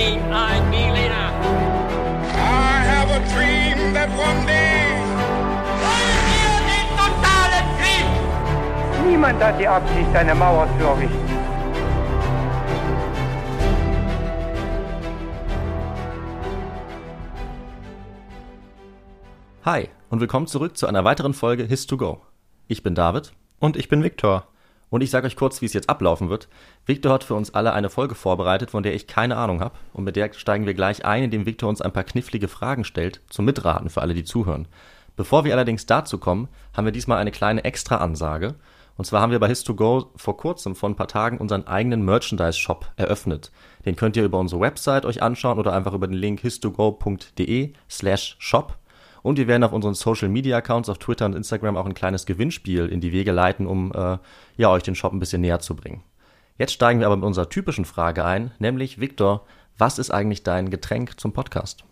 me, I, me leader. I have a dream that one day. Wollen wir den totalen Krieg? Niemand hat die Absicht, eine Mauer zu errichten. Hi und willkommen zurück zu einer weiteren Folge His2Go. Ich bin David Und ich bin Viktor. Und ich sage euch kurz, wie es jetzt ablaufen wird. Victor hat für uns alle eine Folge vorbereitet, von der ich keine Ahnung habe. Und mit der steigen wir gleich ein, indem Victor uns ein paar knifflige Fragen stellt, zum Mitraten für alle, die zuhören. Bevor wir allerdings dazu kommen, haben wir diesmal eine kleine Extra-Ansage. Und zwar haben wir bei His2Go vor kurzem, vor ein paar Tagen, unseren eigenen Merchandise-Shop eröffnet. Den könnt ihr über unsere Website euch anschauen oder einfach über den Link his2go.de slash shop. Und wir werden auf unseren Social Media Accounts auf Twitter und Instagram auch ein kleines Gewinnspiel in die Wege leiten, um äh, ja, euch den Shop ein bisschen näher zu bringen. Jetzt steigen wir aber mit unserer typischen Frage ein, nämlich Victor, was ist eigentlich dein Getränk zum Podcast?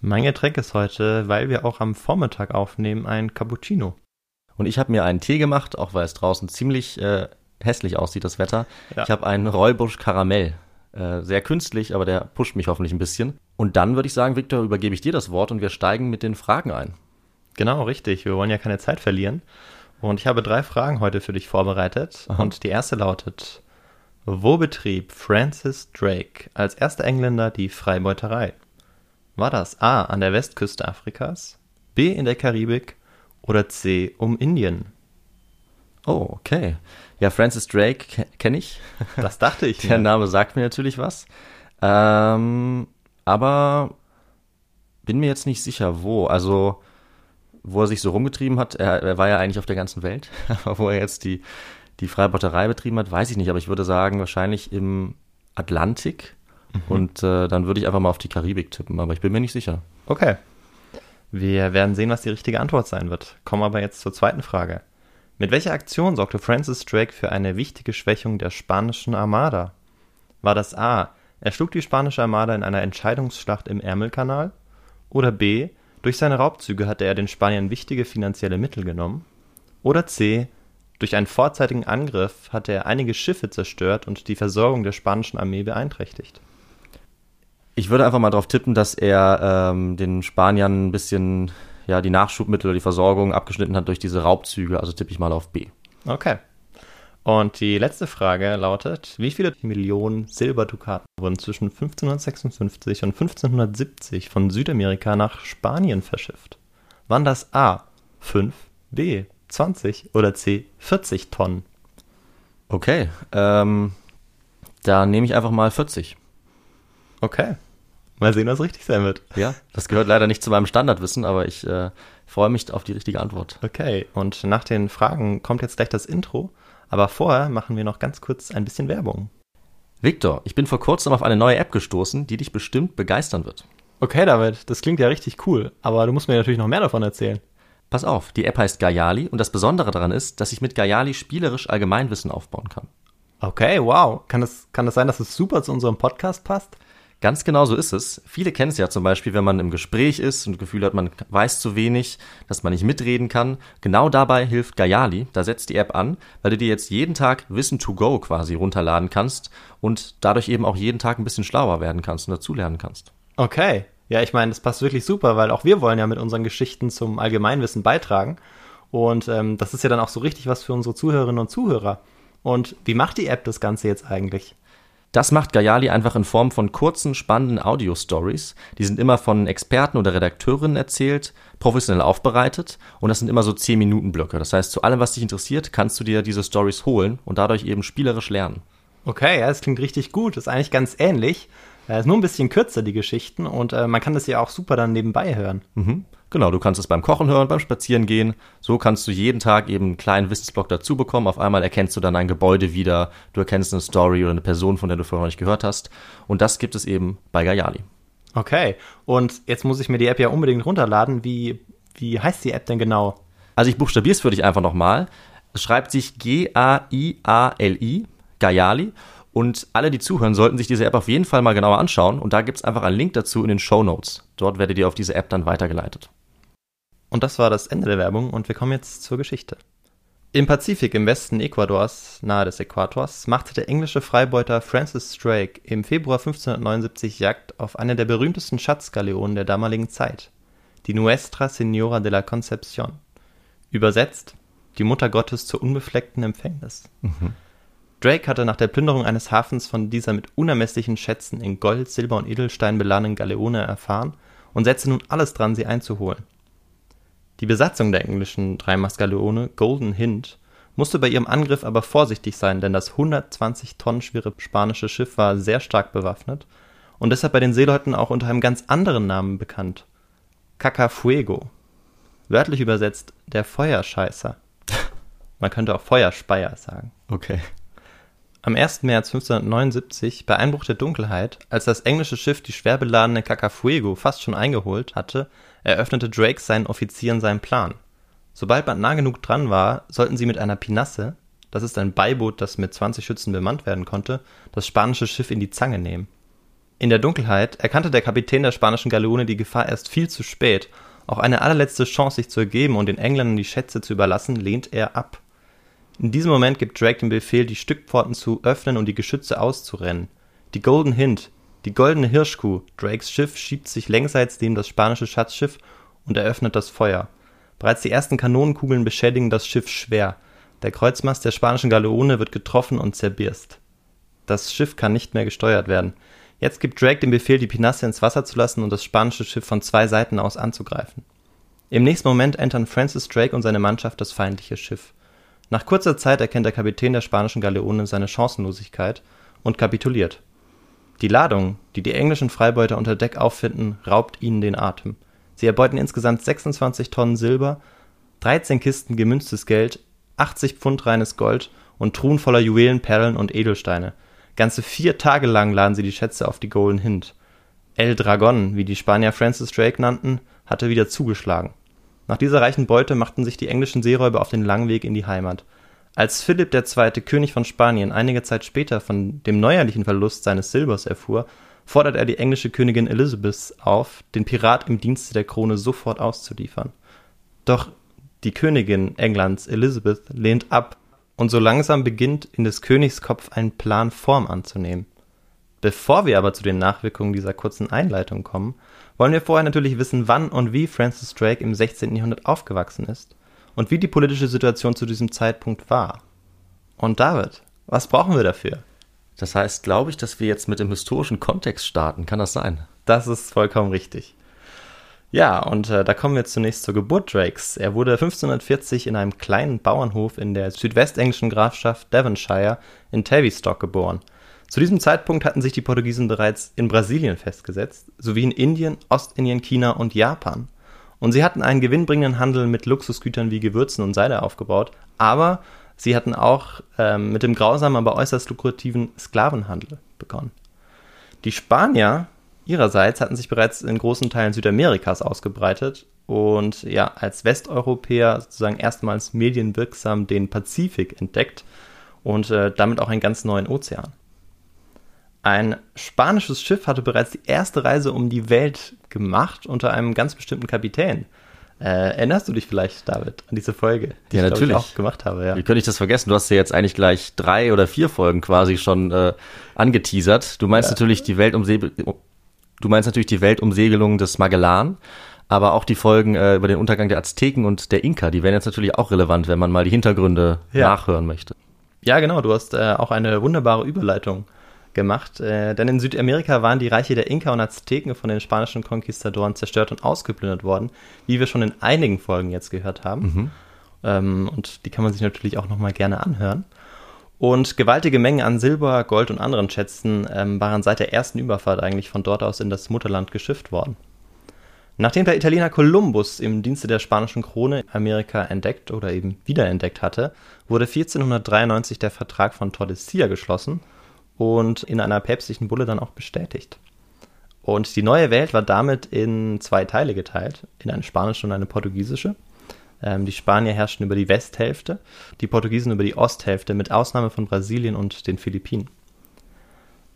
Mein Getränk ist heute, weil wir auch am Vormittag aufnehmen, ein Cappuccino. Und ich habe mir einen Tee gemacht, auch weil es draußen ziemlich äh, hässlich aussieht, das Wetter. Ja. Ich habe einen Räubusch Karamell. Äh, sehr künstlich, aber der pusht mich hoffentlich ein bisschen. Und dann würde ich sagen, Victor, übergebe ich dir das Wort und wir steigen mit den Fragen ein. Genau, richtig. Wir wollen ja keine Zeit verlieren. Und ich habe drei Fragen heute für dich vorbereitet. Aha. Und die erste lautet: Wo betrieb Francis Drake als erster Engländer die Freibeuterei? War das A an der Westküste Afrikas, B in der Karibik oder C um Indien? Oh, okay. Ja, Francis Drake ke kenne ich. Das dachte ich. Der. Name sagt mir natürlich was. Ähm, aber bin mir jetzt nicht sicher, wo. Also, wo er sich so rumgetrieben hat. Er, er war ja eigentlich auf der ganzen Welt. Aber wo er jetzt die, die Freibeuterei betrieben hat, weiß ich nicht. Aber ich würde sagen, wahrscheinlich im Atlantik. Und äh, dann würde ich einfach mal auf die Karibik tippen. Aber ich bin mir nicht sicher. Okay. Wir werden sehen, was die richtige Antwort sein wird. Kommen aber jetzt zur zweiten Frage. Mit welcher Aktion sorgte Francis Drake für eine wichtige Schwächung der spanischen Armada? War das A. Er schlug die spanische Armada in einer Entscheidungsschlacht im Ärmelkanal? Oder B. Durch seine Raubzüge hatte er den Spaniern wichtige finanzielle Mittel genommen? Oder C. Durch einen vorzeitigen Angriff hatte er einige Schiffe zerstört und die Versorgung der spanischen Armee beeinträchtigt? Ich würde einfach mal darauf tippen, dass er ähm, den Spaniern ein bisschen ja, die Nachschubmittel oder die Versorgung abgeschnitten hat durch diese Raubzüge. Also tippe ich mal auf B. Okay. Und die letzte Frage lautet: Wie viele Millionen Silberdukaten wurden zwischen 1556 und 1570 von Südamerika nach Spanien verschifft? Waren das A 5, B 20 oder C 40 Tonnen? Okay, ähm, da nehme ich einfach mal 40. Okay. Mal sehen, was richtig sein wird. Ja, das gehört leider nicht zu meinem Standardwissen, aber ich äh, freue mich auf die richtige Antwort. Okay, und nach den Fragen kommt jetzt gleich das Intro. Aber vorher machen wir noch ganz kurz ein bisschen Werbung. Victor, ich bin vor kurzem auf eine neue App gestoßen, die dich bestimmt begeistern wird. Okay, David, das klingt ja richtig cool. Aber du musst mir natürlich noch mehr davon erzählen. Pass auf, die App heißt Gayali und das Besondere daran ist, dass ich mit Gayali spielerisch Allgemeinwissen aufbauen kann. Okay, wow. Kann das, kann das sein, dass es super zu unserem Podcast passt? Ganz genau so ist es. Viele kennen es ja zum Beispiel, wenn man im Gespräch ist und das Gefühl hat, man weiß zu wenig, dass man nicht mitreden kann. Genau dabei hilft Gayali. Da setzt die App an, weil du dir jetzt jeden Tag Wissen to go quasi runterladen kannst und dadurch eben auch jeden Tag ein bisschen schlauer werden kannst und dazulernen kannst. Okay. Ja, ich meine, das passt wirklich super, weil auch wir wollen ja mit unseren Geschichten zum Allgemeinwissen beitragen. Und ähm, das ist ja dann auch so richtig was für unsere Zuhörerinnen und Zuhörer. Und wie macht die App das Ganze jetzt eigentlich? Das macht Gayali einfach in Form von kurzen, spannenden Audio-Stories. Die sind immer von Experten oder Redakteurinnen erzählt, professionell aufbereitet und das sind immer so 10-Minuten-Blöcke. Das heißt, zu allem, was dich interessiert, kannst du dir diese Stories holen und dadurch eben spielerisch lernen. Okay, ja, das klingt richtig gut. Das ist eigentlich ganz ähnlich. Äh, ist nur ein bisschen kürzer, die Geschichten. Und äh, man kann das ja auch super dann nebenbei hören. Mhm. Genau, du kannst es beim Kochen hören, beim Spazierengehen. So kannst du jeden Tag eben einen kleinen Wissensblock dazu bekommen. Auf einmal erkennst du dann ein Gebäude wieder, du erkennst eine Story oder eine Person, von der du vorher noch nicht gehört hast. Und das gibt es eben bei Gayali. Okay. Und jetzt muss ich mir die App ja unbedingt runterladen. Wie, wie heißt die App denn genau? Also ich buchstabiere es für dich einfach nochmal. Es schreibt sich G-A-I-A-L-I, Gayali. Und alle, die zuhören, sollten sich diese App auf jeden Fall mal genauer anschauen. Und da gibt es einfach einen Link dazu in den Show Notes. Dort werdet ihr auf diese App dann weitergeleitet. Und das war das Ende der Werbung und wir kommen jetzt zur Geschichte. Im Pazifik im Westen Ecuadors, nahe des Äquators, machte der englische Freibeuter Francis Drake im Februar 1579 Jagd auf eine der berühmtesten Schatzgaleonen der damaligen Zeit, die Nuestra Señora de la Concepción. Übersetzt: Die Mutter Gottes zur unbefleckten Empfängnis. Drake hatte nach der Plünderung eines Hafens von dieser mit unermesslichen Schätzen in Gold, Silber und Edelstein beladenen Galeone erfahren und setzte nun alles dran, sie einzuholen. Die Besatzung der englischen Dreimaster-Galeone Golden Hind musste bei ihrem Angriff aber vorsichtig sein, denn das 120 Tonnen schwere spanische Schiff war sehr stark bewaffnet und deshalb bei den Seeleuten auch unter einem ganz anderen Namen bekannt: Cacafuego. Wörtlich übersetzt der Feuerscheißer. Man könnte auch Feuerspeier sagen. Okay. Am 1. März 1579, bei Einbruch der Dunkelheit, als das englische Schiff die schwer beladene Cacafuego fast schon eingeholt hatte, eröffnete Drake seinen Offizieren seinen Plan. Sobald man nah genug dran war, sollten sie mit einer Pinasse, das ist ein Beiboot, das mit 20 Schützen bemannt werden konnte, das spanische Schiff in die Zange nehmen. In der Dunkelheit erkannte der Kapitän der spanischen Galeone die Gefahr erst viel zu spät. Auch eine allerletzte Chance, sich zu ergeben und den Engländern die Schätze zu überlassen, lehnt er ab. In diesem Moment gibt Drake den Befehl, die Stückpforten zu öffnen und die Geschütze auszurennen. Die Golden Hind, die goldene Hirschkuh, Drakes Schiff, schiebt sich längsseits neben das spanische Schatzschiff und eröffnet das Feuer. Bereits die ersten Kanonenkugeln beschädigen das Schiff schwer. Der Kreuzmast der spanischen Galeone wird getroffen und zerbirst. Das Schiff kann nicht mehr gesteuert werden. Jetzt gibt Drake den Befehl, die Pinasse ins Wasser zu lassen und das spanische Schiff von zwei Seiten aus anzugreifen. Im nächsten Moment entern Francis Drake und seine Mannschaft das feindliche Schiff. Nach kurzer Zeit erkennt der Kapitän der spanischen Galeone seine Chancenlosigkeit und kapituliert. Die Ladung, die die englischen Freibeuter unter Deck auffinden, raubt ihnen den Atem. Sie erbeuten insgesamt 26 Tonnen Silber, 13 Kisten gemünztes Geld, 80 Pfund reines Gold und Truhen voller Juwelen, Perlen und Edelsteine. Ganze vier Tage lang laden sie die Schätze auf die Golden Hind. El Dragon, wie die Spanier Francis Drake nannten, hatte wieder zugeschlagen. Nach dieser reichen Beute machten sich die englischen Seeräuber auf den langen Weg in die Heimat. Als Philipp II., König von Spanien, einige Zeit später von dem neuerlichen Verlust seines Silbers erfuhr, fordert er die englische Königin Elizabeth auf, den Pirat im Dienste der Krone sofort auszuliefern. Doch die Königin Englands, Elizabeth, lehnt ab, und so langsam beginnt in des Königs Kopf ein Plan Form anzunehmen. Bevor wir aber zu den Nachwirkungen dieser kurzen Einleitung kommen, wollen wir vorher natürlich wissen, wann und wie Francis Drake im 16. Jahrhundert aufgewachsen ist und wie die politische Situation zu diesem Zeitpunkt war. Und David, was brauchen wir dafür? Das heißt, glaube ich, dass wir jetzt mit dem historischen Kontext starten. Kann das sein? Das ist vollkommen richtig. Ja, und äh, da kommen wir zunächst zur Geburt Drakes. Er wurde 1540 in einem kleinen Bauernhof in der südwestenglischen Grafschaft Devonshire in Tavistock geboren. Zu diesem Zeitpunkt hatten sich die Portugiesen bereits in Brasilien festgesetzt, sowie in Indien, Ostindien, China und Japan. Und sie hatten einen gewinnbringenden Handel mit Luxusgütern wie Gewürzen und Seide aufgebaut, aber sie hatten auch ähm, mit dem grausamen, aber äußerst lukrativen Sklavenhandel begonnen. Die Spanier ihrerseits hatten sich bereits in großen Teilen Südamerikas ausgebreitet und ja, als Westeuropäer sozusagen erstmals medienwirksam den Pazifik entdeckt und äh, damit auch einen ganz neuen Ozean. Ein spanisches Schiff hatte bereits die erste Reise um die Welt gemacht unter einem ganz bestimmten Kapitän. Äh, erinnerst du dich vielleicht, David, an diese Folge, die ja, ich, natürlich. Ich, auch gemacht habe? Ja. Wie könnte ich das vergessen? Du hast ja jetzt eigentlich gleich drei oder vier Folgen quasi schon äh, angeteasert. Du meinst ja. natürlich die Weltumsegel du meinst natürlich die Weltumsegelung des Magellan, aber auch die Folgen äh, über den Untergang der Azteken und der Inka, die wären jetzt natürlich auch relevant, wenn man mal die Hintergründe ja. nachhören möchte. Ja, genau, du hast äh, auch eine wunderbare Überleitung gemacht, äh, denn in Südamerika waren die Reiche der Inka und Azteken von den spanischen Konquistadoren zerstört und ausgeplündert worden, wie wir schon in einigen Folgen jetzt gehört haben. Mhm. Ähm, und die kann man sich natürlich auch nochmal gerne anhören. Und gewaltige Mengen an Silber, Gold und anderen Schätzen ähm, waren seit der ersten Überfahrt eigentlich von dort aus in das Mutterland geschifft worden. Nachdem der Italiener Kolumbus im Dienste der spanischen Krone Amerika entdeckt oder eben wiederentdeckt hatte, wurde 1493 der Vertrag von Tordesillas geschlossen und in einer päpstlichen Bulle dann auch bestätigt. Und die neue Welt war damit in zwei Teile geteilt, in eine spanische und eine portugiesische. Ähm, die Spanier herrschten über die Westhälfte, die Portugiesen über die Osthälfte, mit Ausnahme von Brasilien und den Philippinen.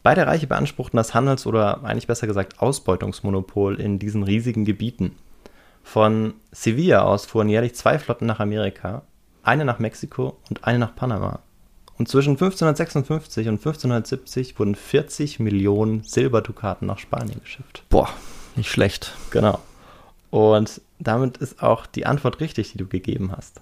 Beide Reiche beanspruchten das Handels- oder eigentlich besser gesagt Ausbeutungsmonopol in diesen riesigen Gebieten. Von Sevilla aus fuhren jährlich zwei Flotten nach Amerika, eine nach Mexiko und eine nach Panama. Und zwischen 1556 und 1570 wurden 40 Millionen Silberdukaten nach Spanien geschifft. Boah, nicht schlecht. Genau. Und damit ist auch die Antwort richtig, die du gegeben hast.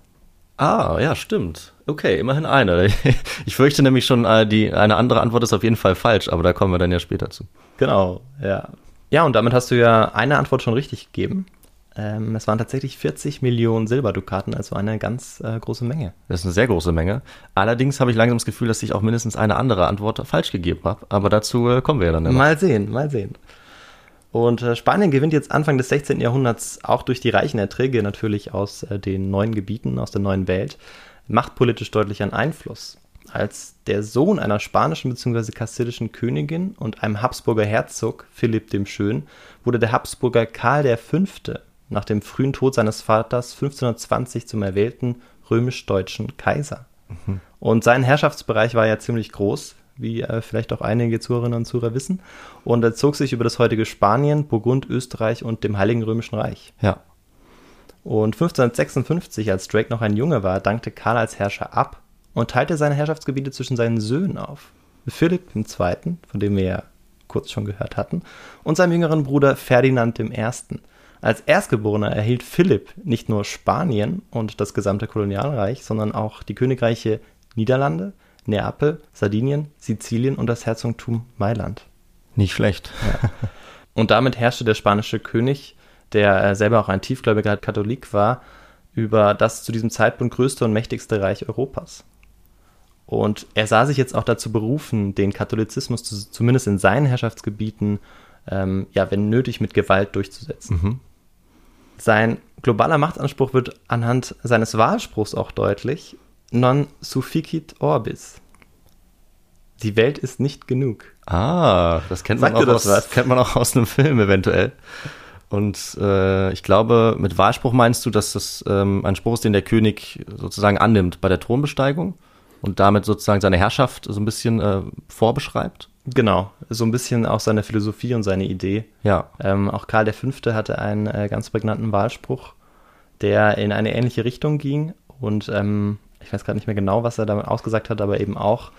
Ah, ja, stimmt. Okay, immerhin eine. Ich fürchte nämlich schon, äh, die, eine andere Antwort ist auf jeden Fall falsch, aber da kommen wir dann ja später zu. Genau, ja. Ja, und damit hast du ja eine Antwort schon richtig gegeben. Ähm, es waren tatsächlich 40 Millionen Silberdukaten, also eine ganz äh, große Menge. Das ist eine sehr große Menge. Allerdings habe ich langsam das Gefühl, dass ich auch mindestens eine andere Antwort falsch gegeben habe. Aber dazu äh, kommen wir ja dann. Immer. Mal sehen, mal sehen. Und äh, Spanien gewinnt jetzt Anfang des 16. Jahrhunderts auch durch die reichen Erträge natürlich aus äh, den neuen Gebieten, aus der neuen Welt, machtpolitisch deutlich an Einfluss. Als der Sohn einer spanischen bzw. kastilischen Königin und einem Habsburger Herzog, Philipp dem Schön, wurde der Habsburger Karl V. nach dem frühen Tod seines Vaters 1520 zum erwählten römisch-deutschen Kaiser. Mhm. Und sein Herrschaftsbereich war ja ziemlich groß, wie äh, vielleicht auch einige Zuhörerinnen und Zuhörer wissen. Und er zog sich über das heutige Spanien, Burgund, Österreich und dem Heiligen Römischen Reich. Ja. Und 1556, als Drake noch ein Junge war, dankte Karl als Herrscher ab und teilte seine Herrschaftsgebiete zwischen seinen Söhnen auf. Philipp II., von dem wir ja kurz schon gehört hatten, und seinem jüngeren Bruder Ferdinand I. Als Erstgeborener erhielt Philipp nicht nur Spanien und das gesamte Kolonialreich, sondern auch die Königreiche Niederlande, Neapel, Sardinien, Sizilien und das Herzogtum Mailand. Nicht schlecht. Ja. Und damit herrschte der spanische König, der äh, selber auch ein tiefgläubiger Katholik war, über das zu diesem Zeitpunkt größte und mächtigste Reich Europas. Und er sah sich jetzt auch dazu berufen, den Katholizismus zu, zumindest in seinen Herrschaftsgebieten, ähm, ja, wenn nötig, mit Gewalt durchzusetzen. Mhm. Sein globaler Machtanspruch wird anhand seines Wahlspruchs auch deutlich, non sufficit orbis. Die Welt ist nicht genug. Ah, das kennt man, auch das aus, kennt man auch aus einem Film eventuell. Und äh, ich glaube, mit Wahlspruch meinst du, dass das ähm, ein Spruch ist, den der König sozusagen annimmt bei der Thronbesteigung und damit sozusagen seine Herrschaft so ein bisschen äh, vorbeschreibt? Genau, so ein bisschen auch seine Philosophie und seine Idee. Ja. Ähm, auch Karl V. hatte einen äh, ganz prägnanten Wahlspruch, der in eine ähnliche Richtung ging und ähm, ich weiß gerade nicht mehr genau, was er damit ausgesagt hat, aber eben auch,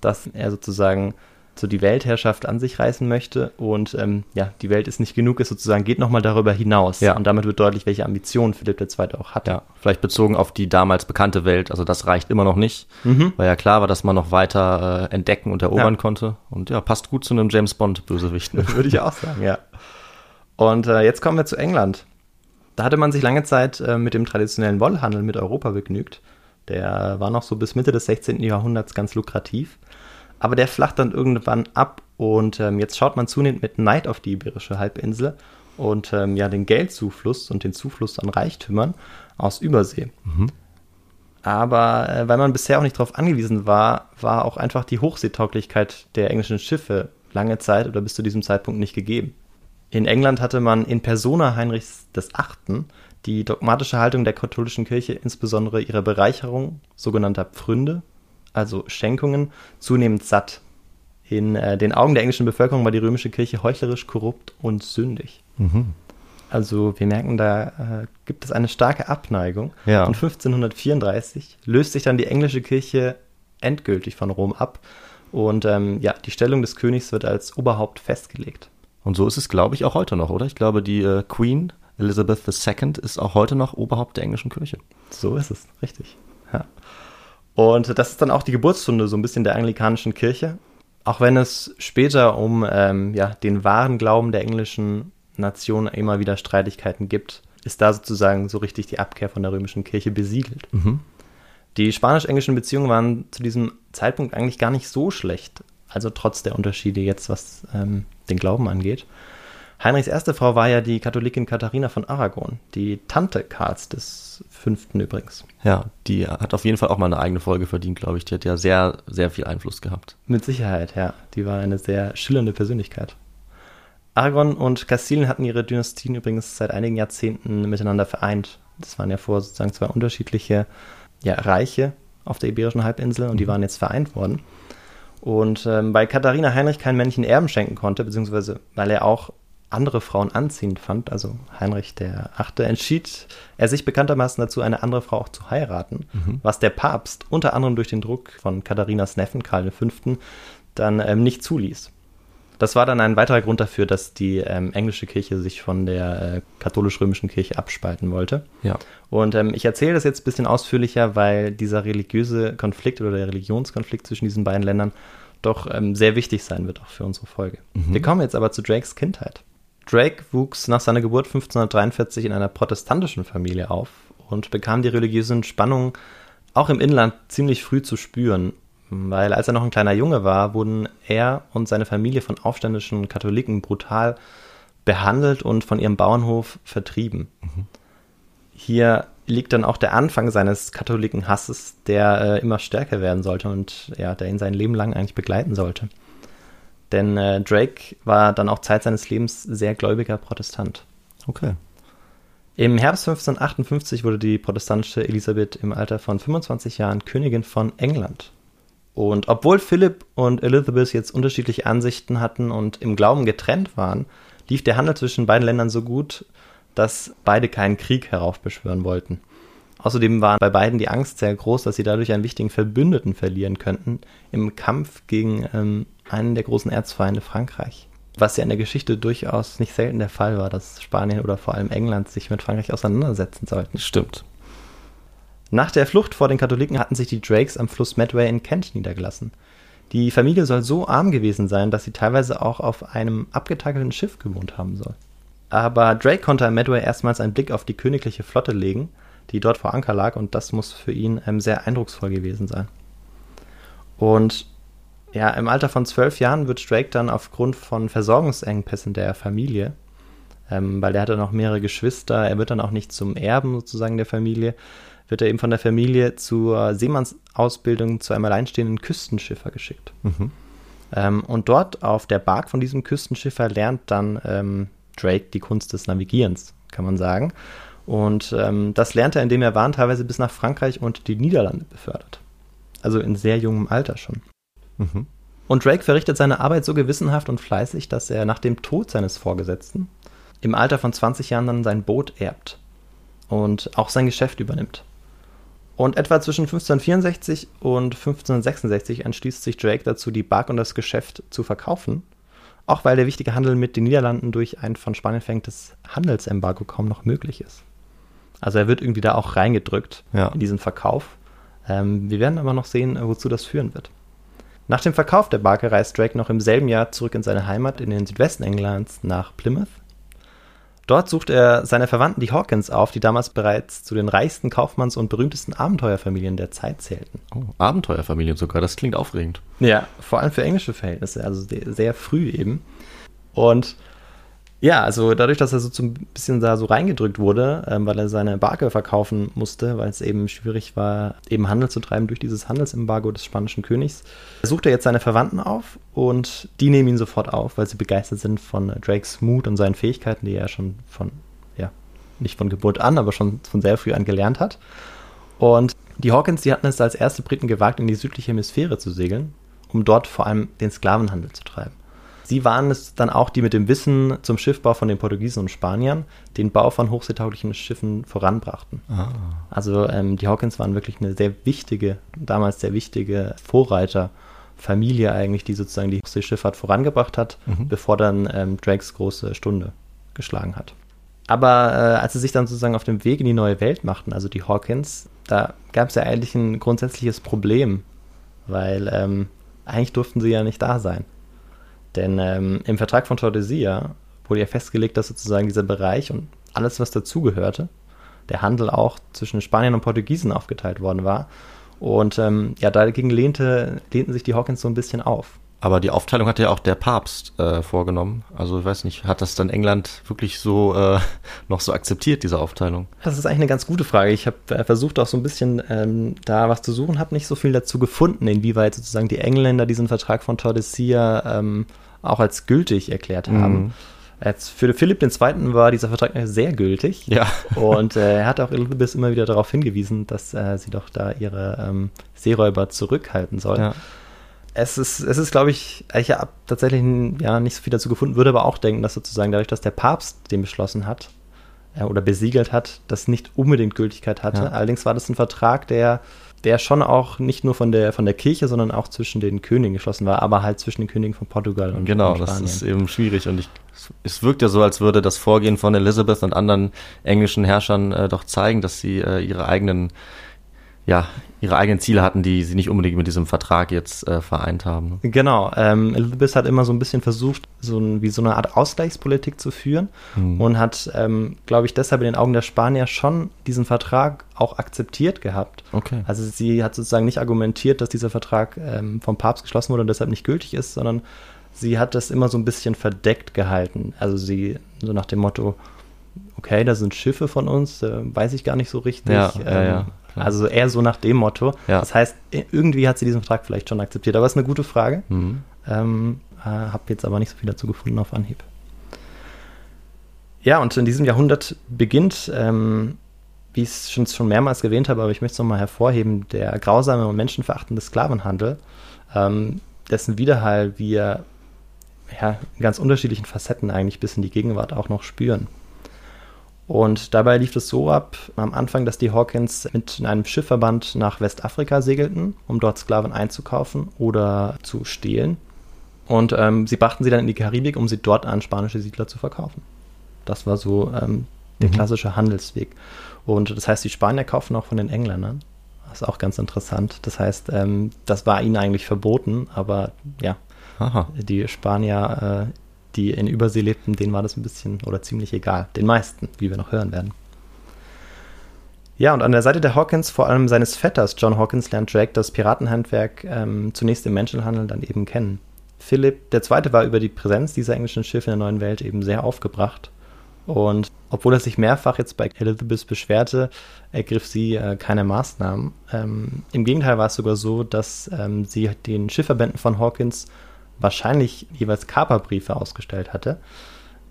dass er sozusagen so die Weltherrschaft an sich reißen möchte und ähm, ja, die Welt ist nicht genug, ist sozusagen, geht nochmal darüber hinaus. Ja. Und damit wird deutlich, welche Ambitionen Philipp II. auch hat. Ja, vielleicht bezogen auf die damals bekannte Welt, also das reicht immer noch nicht, mhm. weil ja klar war, dass man noch weiter äh, entdecken und erobern ja. konnte und ja, passt gut zu einem James Bond-Bösewicht. Ne? Würde ich auch sagen, ja. Und äh, jetzt kommen wir zu England. Da hatte man sich lange Zeit äh, mit dem traditionellen Wollhandel mit Europa begnügt. Der war noch so bis Mitte des 16. Jahrhunderts ganz lukrativ. Aber der flacht dann irgendwann ab und ähm, jetzt schaut man zunehmend mit Neid auf die Iberische Halbinsel und ähm, ja den Geldzufluss und den Zufluss an Reichtümern aus Übersee. Mhm. Aber äh, weil man bisher auch nicht darauf angewiesen war, war auch einfach die Hochseetauglichkeit der englischen Schiffe lange Zeit oder bis zu diesem Zeitpunkt nicht gegeben. In England hatte man in Persona Heinrichs VIII die dogmatische Haltung der katholischen Kirche, insbesondere ihre Bereicherung sogenannter Pfründe, also Schenkungen, zunehmend satt. In äh, den Augen der englischen Bevölkerung war die römische Kirche heuchlerisch, korrupt und sündig. Mhm. Also wir merken, da äh, gibt es eine starke Abneigung. Ja. Und 1534 löst sich dann die englische Kirche endgültig von Rom ab. Und ähm, ja, die Stellung des Königs wird als Oberhaupt festgelegt. Und so ist es, glaube ich, auch heute noch, oder? Ich glaube, die äh, Queen Elizabeth II ist auch heute noch Oberhaupt der englischen Kirche. So ist es, richtig. Ja. Und das ist dann auch die Geburtsstunde so ein bisschen der anglikanischen Kirche. Auch wenn es später um ähm, ja, den wahren Glauben der englischen Nation immer wieder Streitigkeiten gibt, ist da sozusagen so richtig die Abkehr von der römischen Kirche besiegelt. Mhm. Die spanisch-englischen Beziehungen waren zu diesem Zeitpunkt eigentlich gar nicht so schlecht. Also trotz der Unterschiede jetzt, was ähm, den Glauben angeht. Heinrichs erste Frau war ja die Katholikin Katharina von Aragon, die Tante Karls des Fünften übrigens. Ja, die hat auf jeden Fall auch mal eine eigene Folge verdient, glaube ich. Die hat ja sehr, sehr viel Einfluss gehabt. Mit Sicherheit, ja. Die war eine sehr schillernde Persönlichkeit. Aragon und Kastilien hatten ihre Dynastien übrigens seit einigen Jahrzehnten miteinander vereint. Das waren ja vor sozusagen zwei unterschiedliche ja, Reiche auf der Iberischen Halbinsel und die waren jetzt vereint worden. Und ähm, weil Katharina Heinrich kein Männchen Erben schenken konnte, beziehungsweise weil er auch andere Frauen anziehend fand, also Heinrich der Achte, entschied er sich bekanntermaßen dazu, eine andere Frau auch zu heiraten, was der Papst unter anderem durch den Druck von Katharinas Neffen Karl V. dann ähm, nicht zuließ. Das war dann ein weiterer Grund dafür, dass die ähm, englische Kirche sich von der äh, katholisch-römischen Kirche abspalten wollte. Ja. Und ähm, ich erzähle das jetzt ein bisschen ausführlicher, weil dieser religiöse Konflikt oder der Religionskonflikt zwischen diesen beiden Ländern doch ähm, sehr wichtig sein wird, auch für unsere Folge. Wir kommen jetzt aber zu Drakes Kindheit. Drake wuchs nach seiner Geburt 1543 in einer protestantischen Familie auf und bekam die religiösen Spannungen auch im Inland ziemlich früh zu spüren, weil als er noch ein kleiner Junge war, wurden er und seine Familie von aufständischen Katholiken brutal behandelt und von ihrem Bauernhof vertrieben. Hier liegt dann auch der Anfang seines Katholikenhasses, der äh, immer stärker werden sollte und ja, der ihn sein Leben lang eigentlich begleiten sollte. Denn äh, Drake war dann auch Zeit seines Lebens sehr gläubiger Protestant. Okay. Im Herbst 1558 wurde die protestantische Elisabeth im Alter von 25 Jahren Königin von England. Und obwohl Philipp und Elizabeth jetzt unterschiedliche Ansichten hatten und im Glauben getrennt waren, lief der Handel zwischen beiden Ländern so gut, dass beide keinen Krieg heraufbeschwören wollten. Außerdem war bei beiden die Angst sehr groß, dass sie dadurch einen wichtigen Verbündeten verlieren könnten im Kampf gegen ähm, einen der großen Erzfeinde Frankreich. Was ja in der Geschichte durchaus nicht selten der Fall war, dass Spanien oder vor allem England sich mit Frankreich auseinandersetzen sollten. Stimmt. Nach der Flucht vor den Katholiken hatten sich die Drakes am Fluss Medway in Kent niedergelassen. Die Familie soll so arm gewesen sein, dass sie teilweise auch auf einem abgetakelten Schiff gewohnt haben soll. Aber Drake konnte am Medway erstmals einen Blick auf die königliche Flotte legen, die dort vor Anker lag, und das muss für ihn ähm, sehr eindrucksvoll gewesen sein. Und ja, im Alter von zwölf Jahren wird Drake dann aufgrund von Versorgungsengpässen der Familie, ähm, weil er hatte noch mehrere Geschwister, er wird dann auch nicht zum Erben sozusagen der Familie, wird er eben von der Familie zur Seemannsausbildung zu einem alleinstehenden Küstenschiffer geschickt. Ähm, und dort auf der Bark von diesem Küstenschiffer lernt dann ähm, Drake die Kunst des Navigierens, kann man sagen. Und ähm, das lernt er, indem er Waren teilweise bis nach Frankreich und die Niederlande befördert. Also in sehr jungem Alter schon. Mhm. Und Drake verrichtet seine Arbeit so gewissenhaft und fleißig, dass er nach dem Tod seines Vorgesetzten im Alter von 20 Jahren dann sein Boot erbt und auch sein Geschäft übernimmt. Und etwa zwischen 1564 und 1566 entschließt sich Drake dazu, die Bark und das Geschäft zu verkaufen, auch weil der wichtige Handel mit den Niederlanden durch ein von Spanien verhängtes Handelsembargo kaum noch möglich ist. Also er wird irgendwie da auch reingedrückt Ja. in diesen Verkauf. Ähm, wir werden aber noch sehen, wozu das führen wird. Nach dem Verkauf der Barke reist Drake noch im selben Jahr zurück in seine Heimat in den Südwesten Englands nach Plymouth. Dort sucht er seine Verwandten, die Hawkins, auf, die damals bereits zu den reichsten Kaufmanns- und berühmtesten Abenteuerfamilien der Zeit zählten. Oh, Abenteuerfamilien sogar, das klingt aufregend. Ja, vor allem für englische Verhältnisse, also sehr, sehr früh eben. Und ja, also dadurch, dass er so ein bisschen da so reingedrückt wurde, ähm, weil er seine Barke verkaufen musste, weil es eben schwierig war, eben Handel zu treiben durch dieses Handelsembargo des spanischen Königs, sucht er jetzt seine Verwandten auf und die nehmen ihn sofort auf, weil sie begeistert sind von Drakes Mut und seinen Fähigkeiten, die er schon von, ja, nicht von Geburt an, aber schon von sehr früh an gelernt hat. Und die Hawkins, die hatten es als erste Briten gewagt, in die südliche Hemisphäre zu segeln, um dort vor allem den Sklavenhandel zu treiben. Sie waren es dann auch, die mit dem Wissen zum Schiffbau von den Portugiesen und Spaniern den Bau von hochseetauglichen Schiffen voranbrachten. Also ähm, die Hawkins waren wirklich eine sehr wichtige, damals sehr wichtige Vorreiterfamilie eigentlich, die sozusagen die Hochseeschifffahrt vorangebracht hat, bevor dann ähm, Drakes große Stunde geschlagen hat. Aber äh, als sie sich dann sozusagen auf dem Weg in die neue Welt machten, also die Hawkins, da gab es ja eigentlich ein grundsätzliches Problem, weil ähm, eigentlich durften sie ja nicht da sein. Denn ähm, im Vertrag von Tordesillas wurde ja festgelegt, dass sozusagen dieser Bereich und alles, was dazugehörte, der Handel auch zwischen Spaniern und Portugiesen aufgeteilt worden war. Und ähm, ja, dagegen lehnte, lehnten sich die Hawkins so ein bisschen auf. Aber die Aufteilung hat ja auch der Papst äh, vorgenommen. Also ich weiß nicht, hat das dann England wirklich so äh, noch so akzeptiert, diese Aufteilung? Das ist eigentlich eine ganz gute Frage. Ich habe äh, versucht auch so ein bisschen ähm, da was zu suchen, habe nicht so viel dazu gefunden, inwieweit sozusagen die Engländer diesen Vertrag von Tordesillas ähm, auch als gültig erklärt haben. Mhm. Jetzt für Philipp II. war dieser Vertrag sehr gültig. Ja. Und äh, er hat auch Elizabeth immer wieder darauf hingewiesen, dass äh, sie doch da ihre ähm, Seeräuber zurückhalten soll. Ja. Es ist, es ist, glaube ich, ich habe tatsächlich ja, nicht so viel dazu gefunden, würde aber auch denken, dass sozusagen dadurch, dass der Papst den beschlossen hat äh, oder besiegelt hat, das nicht unbedingt Gültigkeit hatte. Ja. Allerdings war das ein Vertrag, der, der schon auch nicht nur von der, von der Kirche, sondern auch zwischen den Königen geschlossen war, aber halt zwischen den Königen von Portugal und, Genau, und das ist eben schwierig und ich, es wirkt ja so, als würde das Vorgehen von Elizabeth und anderen englischen Herrschern äh, doch zeigen, dass sie äh, ihre eigenen, ja, ihre eigenen Ziele hatten, die sie nicht unbedingt mit diesem Vertrag jetzt äh, vereint haben. Genau, ähm, Elizabeth hat immer so ein bisschen versucht, so ein, wie so eine Art Ausgleichspolitik zu führen Mhm. und hat, ähm, glaube ich, deshalb in den Augen der Spanier schon diesen Vertrag auch akzeptiert gehabt. Okay. Also sie hat sozusagen nicht argumentiert, dass dieser Vertrag ähm, vom Papst geschlossen wurde und deshalb nicht gültig ist, sondern sie hat das immer so ein bisschen verdeckt gehalten. Also sie so nach dem Motto, okay, da sind Schiffe von uns, äh, weiß ich gar nicht so richtig. Ja, ja, ja, klar. Also eher so nach dem Motto. Ja. Das heißt, irgendwie hat sie diesen Vertrag vielleicht schon akzeptiert, aber es ist eine gute Frage. Mhm. Ähm, äh, habe jetzt aber nicht so viel dazu gefunden auf Anhieb. Ja, und in diesem Jahrhundert beginnt, ähm, wie ich es schon, schon mehrmals erwähnt habe, aber ich möchte es nochmal hervorheben, der grausame und menschenverachtende Sklavenhandel, ähm, dessen Widerhall wir ja, in ganz unterschiedlichen Facetten eigentlich bis in die Gegenwart auch noch spüren. Und dabei lief es so ab, am Anfang, dass die Hawkins mit einem Schiffverband nach Westafrika segelten, um dort Sklaven einzukaufen oder zu stehlen. Und ähm, sie brachten sie dann in die Karibik, um sie dort an spanische Siedler zu verkaufen. Das war so ähm, der Mhm. klassische Handelsweg. Und das heißt, die Spanier kaufen auch von den Engländern. Das ist auch ganz interessant. Das heißt, ähm, das war ihnen eigentlich verboten, aber ja, Aha. die Spanier, äh, die in Übersee lebten, denen war das ein bisschen oder ziemlich egal. Den meisten, wie wir noch hören werden. Ja, und an der Seite der Hawkins, vor allem seines Vetters John Hawkins, lernt Drake das Piratenhandwerk ähm, zunächst im Menschenhandel dann eben kennen. Philipp II. war über die Präsenz dieser englischen Schiffe in der neuen Welt eben sehr aufgebracht. Und obwohl er sich mehrfach jetzt bei Elizabeth beschwerte, ergriff sie äh, keine Maßnahmen. Ähm, Im Gegenteil war es sogar so, dass ähm, sie den Schiffverbänden von Hawkins wahrscheinlich jeweils Kaperbriefe ausgestellt hatte,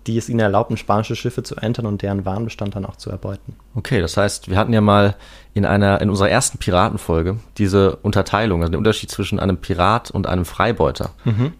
die es ihnen erlaubten, spanische Schiffe zu entern und deren Warenbestand dann auch zu erbeuten. Okay, das heißt, wir hatten ja mal in einer, in unserer ersten Piratenfolge diese Unterteilung, also den Unterschied zwischen einem Pirat und einem Freibeuter.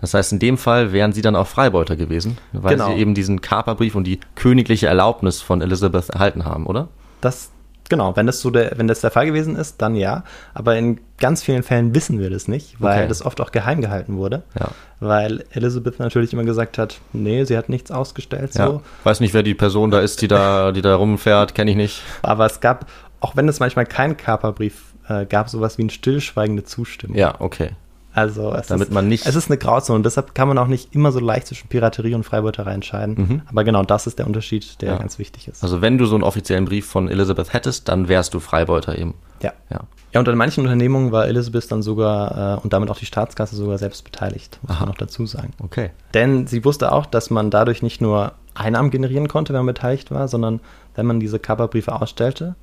Das heißt, in dem Fall wären sie dann auch Freibeuter gewesen, weil Genau. sie eben diesen Kaperbrief und die königliche Erlaubnis von Elizabeth erhalten haben, oder? Das, genau, wenn das so der, wenn das der Fall gewesen ist, dann ja. Aber in ganz vielen Fällen wissen wir das nicht, weil Okay. das oft auch geheim gehalten wurde. Ja. Weil Elizabeth natürlich immer gesagt hat, nee, sie hat nichts ausgestellt, so. Ja. Weiß nicht, wer die Person da ist, die da, die da rumfährt, kenne ich nicht. Aber es gab, auch wenn es manchmal keinen Kaperbrief äh, gab, sowas wie eine stillschweigende Zustimmung. Ja, okay. Also es Damit ist, man nicht- Es ist eine Grauzone und deshalb kann man auch nicht immer so leicht zwischen Piraterie und Freibeuterei entscheiden. Aber genau das ist der Unterschied, der Mhm. Ja. ganz wichtig ist. Also wenn du so einen offiziellen Brief von Elizabeth hättest, dann wärst du Freibeuter eben. ja. Ja. Ja, und an manchen Unternehmungen war Elizabeth dann sogar äh, und damit auch die Staatskasse sogar selbst beteiligt, muss Aha. man noch dazu sagen. Okay. Denn sie wusste auch, dass man dadurch nicht nur Einnahmen generieren konnte, wenn man beteiligt war, sondern wenn man diese Kaperbriefe ausstellte,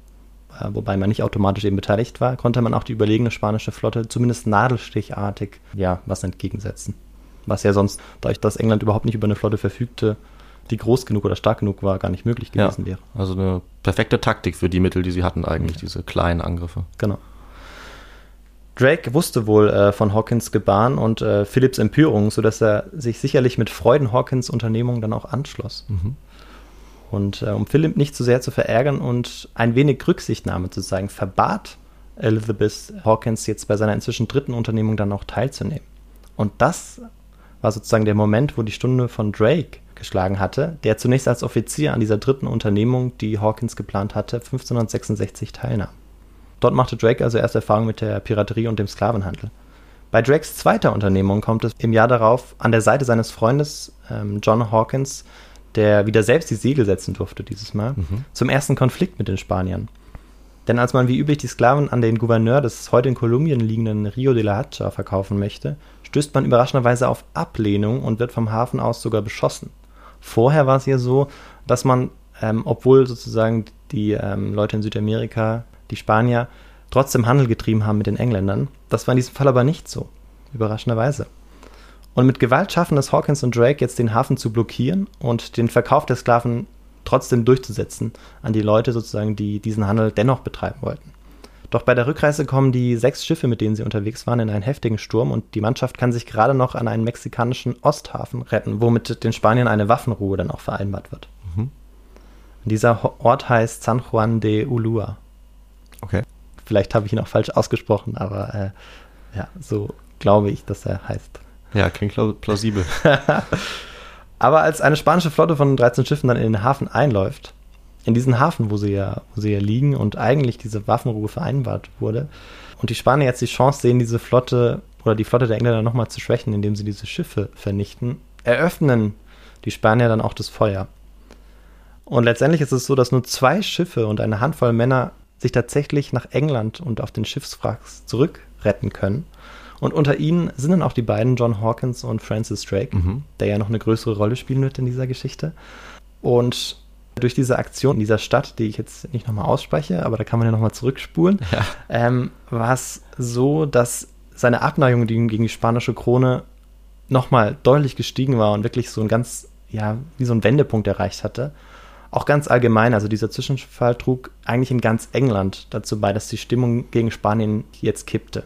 wobei man nicht automatisch eben beteiligt war, konnte man auch die überlegene spanische Flotte zumindest nadelstichartig ja was entgegensetzen. Was ja sonst, dadurch, dass England überhaupt nicht über eine Flotte verfügte, die groß genug oder stark genug war, gar nicht möglich Ja. gewesen wäre. Also eine perfekte Taktik für die Mittel, die sie hatten eigentlich, diese kleinen Angriffe. Genau. Drake wusste wohl äh, von Hawkins Gebaren und äh, Philipps Empörung, sodass er sich sicherlich mit Freuden Hawkins Unternehmung dann auch anschloss. Und äh, um Philipp nicht zu sehr zu verärgern und ein wenig Rücksichtnahme zu zeigen, verbat Elizabeth Hawkins jetzt bei seiner inzwischen dritten Unternehmung dann auch teilzunehmen. Und das war sozusagen der Moment, wo die Stunde von Drake geschlagen hatte, der zunächst als Offizier an dieser dritten Unternehmung, die Hawkins geplant hatte, 1566 teilnahm. Dort machte Drake also erst Erfahrung mit der Piraterie und dem Sklavenhandel. Bei Drakes zweiter Unternehmung kommt es im Jahr darauf an der Seite seines Freundes ähm, John Hawkins, der wieder selbst die Segel setzen durfte dieses Mal, zum ersten Konflikt mit den Spaniern. Denn als man wie üblich die Sklaven an den Gouverneur des heute in Kolumbien liegenden Rio de la Hacha verkaufen möchte, stößt man überraschenderweise auf Ablehnung und wird vom Hafen aus sogar beschossen. Vorher war es ja so, dass man, ähm, obwohl sozusagen die ähm, Leute in Südamerika, die Spanier, trotzdem Handel getrieben haben mit den Engländern, das war in diesem Fall aber nicht so. Überraschenderweise. Und mit Gewalt schaffen es Hawkins und Drake jetzt den Hafen zu blockieren und den Verkauf der Sklaven trotzdem durchzusetzen an die Leute sozusagen, die diesen Handel dennoch betreiben wollten. Doch bei der Rückreise kommen die sechs Schiffe, mit denen sie unterwegs waren, in einen heftigen Sturm und die Mannschaft kann sich gerade noch an einen mexikanischen Osthafen retten, womit den Spaniern eine Waffenruhe dann auch vereinbart wird. Mhm. Dieser Ort heißt San Juan de Ulua. Okay. Vielleicht habe ich ihn auch falsch ausgesprochen, aber äh, ja, so glaube ich, dass er heißt. Ja, klingt plausibel. aber als eine spanische Flotte von 13 Schiffen dann in den Hafen einläuft, in diesen Hafen, wo sie ja, wo sie ja liegen und eigentlich diese Waffenruhe vereinbart wurde. Und die Spanier jetzt die Chance sehen, diese Flotte oder die Flotte der Engländer nochmal zu schwächen, indem sie diese Schiffe vernichten, eröffnen die Spanier dann auch das Feuer. Und letztendlich ist es so, dass nur zwei Schiffe und eine Handvoll Männer sich tatsächlich nach England und auf den Schiffswracks zurückretten können. Und unter ihnen sind dann auch die beiden John Hawkins und Francis Drake, Mhm. der ja noch eine größere Rolle spielen wird in dieser Geschichte. Und durch diese Aktion in dieser Stadt, die ich jetzt nicht nochmal ausspreche, aber da kann man ja nochmal zurückspulen, Ja. ähm, war es so, dass seine Abneigung gegen, die spanische Krone nochmal deutlich gestiegen war und wirklich so ein ganz, ja, wie so ein Wendepunkt erreicht hatte. Auch ganz allgemein, also dieser Zwischenfall trug eigentlich in ganz England dazu bei, dass die Stimmung gegen Spanien jetzt kippte.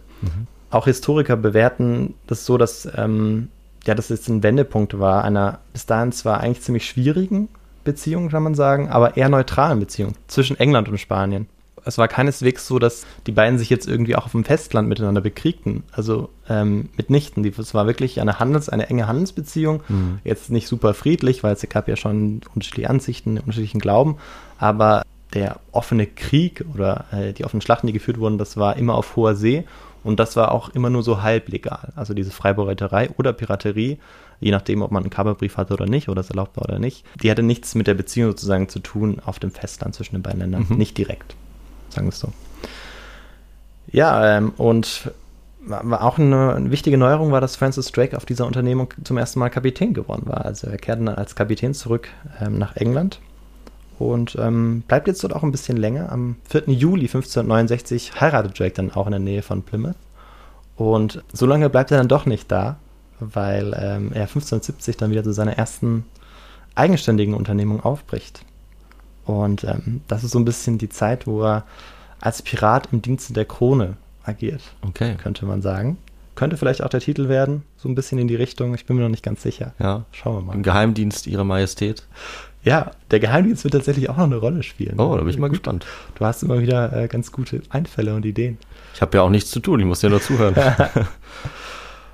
Auch Historiker bewerten das so, dass ähm, ja, das jetzt ein Wendepunkt war, einer bis dahin zwar eigentlich ziemlich schwierigen Beziehung, kann man sagen, aber eher neutralen Beziehung zwischen England und Spanien. Es war keineswegs so, dass die beiden sich jetzt irgendwie auch auf dem Festland miteinander bekriegten. Also ähm, mitnichten. Es war wirklich eine Handels-, eine enge Handelsbeziehung. Jetzt nicht super friedlich, weil es gab ja schon unterschiedliche Ansichten, unterschiedlichen Glauben. Aber der offene Krieg oder äh, die offenen Schlachten, die geführt wurden, das war immer auf hoher See. Und das war auch immer nur so halblegal. Also diese Freibereiterei oder Piraterie, je nachdem, ob man einen Kaperbrief hatte oder nicht, oder es erlaubt war oder nicht, die hatte nichts mit der Beziehung sozusagen zu tun auf dem Festland zwischen den beiden Ländern. Mhm. Nicht direkt, sagen wir es so. Ja, ähm, und war war auch eine, eine wichtige Neuerung war, dass Francis Drake auf dieser Unternehmung zum ersten Mal Kapitän geworden war. Also er kehrte dann als Kapitän zurück ähm, nach England und ähm, bleibt jetzt dort auch ein bisschen länger. Am 4. Juli 1569 heiratet Drake dann auch in der Nähe von Plymouth. Und so lange bleibt er dann doch nicht da, weil ähm, er 1570 dann wieder zu seiner ersten eigenständigen Unternehmung aufbricht. Und ähm, das ist so ein bisschen die Zeit, wo er als Pirat im Dienste der Krone agiert, Okay. könnte man sagen. Könnte vielleicht auch der Titel werden, so ein bisschen in die Richtung. Ich bin mir noch nicht ganz sicher. Ja. Schauen wir mal. Im Geheimdienst Ihrer Majestät. Ja, der Geheimdienst wird tatsächlich auch noch eine Rolle spielen. Oh, da bin ich mal Gut. gespannt. Du hast immer wieder äh, ganz gute Einfälle und Ideen. Ich habe ja auch nichts zu tun, ich muss ja nur zuhören.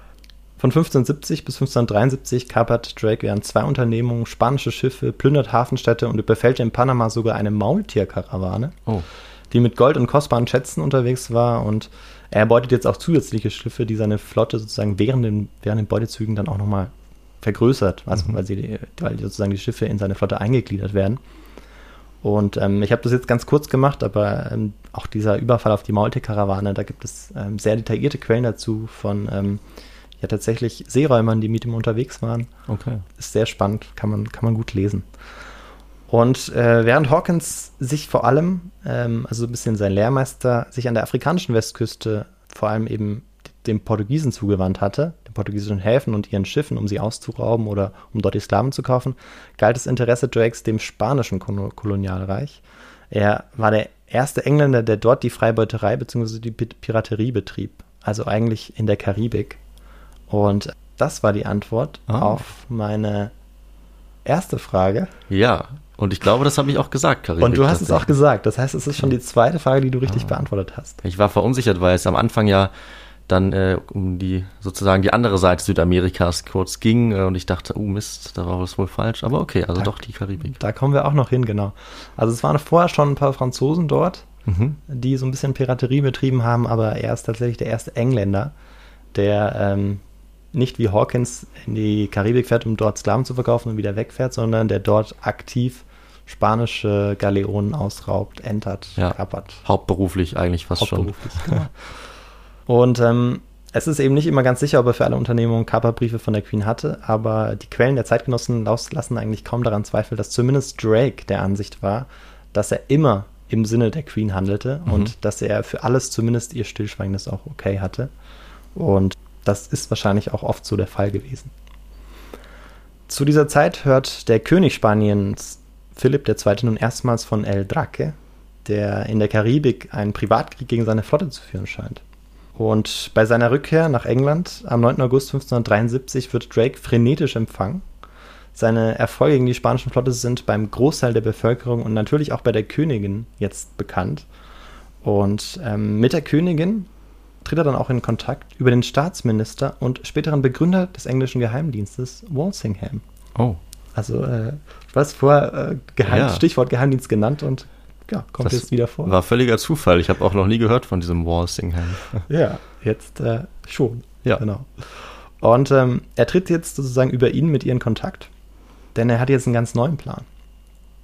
Von 1570 bis 1573 kapert Drake während zwei Unternehmungen spanische Schiffe, plündert Hafenstädte und überfällt in Panama sogar eine Maultierkarawane, Oh, die mit Gold und kostbaren Schätzen unterwegs war. Und er erbeutet jetzt auch zusätzliche Schiffe, die seine Flotte sozusagen während den, während den Beutezügen dann auch nochmal vergrößert, also weil, sie, weil sozusagen die Schiffe in seine Flotte eingegliedert werden. Und ähm, ich habe das jetzt ganz kurz gemacht, aber ähm, auch dieser Überfall auf die Maultierkarawane, da gibt es ähm, sehr detaillierte Quellen dazu von ähm, ja tatsächlich Seeräumern, die mit ihm unterwegs waren. okay. Ist sehr spannend, kann man, kann man gut lesen. Und äh, während Hawkins sich vor allem, ähm, also so ein bisschen sein Lehrmeister, sich an der afrikanischen Westküste vor allem eben den Portugiesen zugewandt hatte, den portugiesischen Häfen und ihren Schiffen, um sie auszurauben oder um dort die Sklaven zu kaufen, galt das Interesse Drakes dem spanischen Kolo- Kolonialreich. Er war der erste Engländer, der dort die Freibeuterei bzw. die Pi- Piraterie betrieb, also eigentlich in der Karibik. Und das war die Antwort Ah. auf meine erste Frage. Ja, und ich glaube, das habe ich auch gesagt, Karibik. Und du hast es auch gesagt. Das heißt, es ist schon die zweite Frage, die du richtig beantwortet hast. Ich war verunsichert, weil es am Anfang ja dann äh, um die sozusagen die andere Seite Südamerikas kurz ging äh, und ich dachte, oh Mist, da war was wohl falsch. Aber okay, also doch die Karibik. Da kommen wir auch noch hin, genau. Also es waren vorher schon ein paar Franzosen dort, Mhm. die so ein bisschen Piraterie betrieben haben, aber er ist tatsächlich der erste Engländer, der ähm, nicht wie Hawkins in die Karibik fährt, um dort Sklaven zu verkaufen und wieder wegfährt, sondern der dort aktiv spanische Galeonen ausraubt, entert, Ja. kapert. Hauptberuflich eigentlich fast schon. Hauptberuflich, genau. Und ähm, es ist eben nicht immer ganz sicher, ob er für alle Unternehmungen Kaperbriefe von der Queen hatte, aber die Quellen der Zeitgenossen lassen eigentlich kaum daran zweifeln, dass zumindest Drake der Ansicht war, dass er immer im Sinne der Queen handelte Mhm. und dass er für alles zumindest ihr Stillschweigendes auch okay hatte. Und das ist wahrscheinlich auch oft so der Fall gewesen. Zu dieser Zeit hört der König Spaniens, Philipp II., nun erstmals von El Draque, der in der Karibik einen Privatkrieg gegen seine Flotte zu führen scheint. Und bei seiner Rückkehr nach England am 9. August 1573 wird Drake frenetisch empfangen. Seine Erfolge gegen die spanischen Flotte sind beim Großteil der Bevölkerung und natürlich auch bei der Königin jetzt bekannt. Und ähm, mit der Königin tritt er dann auch in Kontakt über den Staatsminister und späteren Begründer des englischen Geheimdienstes Walsingham. Oh. Also, äh, was vorher äh, Geheim, Ja. Stichwort Geheimdienst genannt und ja, kommt Das jetzt wieder vor. War völliger Zufall. Ich habe auch noch nie gehört von diesem Walsingham. Ja, jetzt äh, schon. Ja. Genau. Und ähm, er tritt jetzt sozusagen über ihn mit ihr in Kontakt, denn er hat jetzt einen ganz neuen Plan.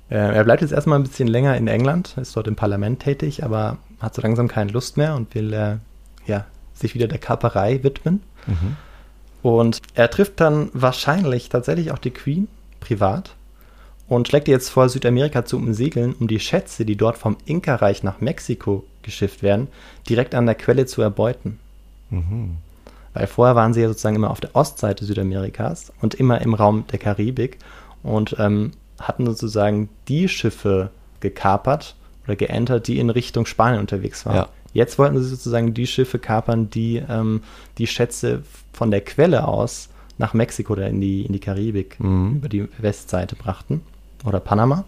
Äh, er bleibt jetzt erstmal ein bisschen länger in England, ist dort im Parlament tätig, aber hat so langsam keine Lust mehr und will äh, ja, sich wieder der Kaperei widmen. Mhm. Und er trifft dann wahrscheinlich tatsächlich auch die Queen privat und schlägt ihr jetzt vor, Südamerika zu umsegeln, um die Schätze, die dort vom Inka-Reich nach Mexiko geschifft werden, direkt an der Quelle zu erbeuten. Mhm. Weil vorher waren sie ja sozusagen immer auf der Ostseite Südamerikas und immer im Raum der Karibik und ähm, hatten sozusagen die Schiffe gekapert oder geentert, die in Richtung Spanien unterwegs waren. Ja. Jetzt wollten sie sozusagen die Schiffe kapern, die ähm, die Schätze von der Quelle aus nach Mexiko oder in die, in die Karibik Mhm. über die Westseite brachten oder Panama.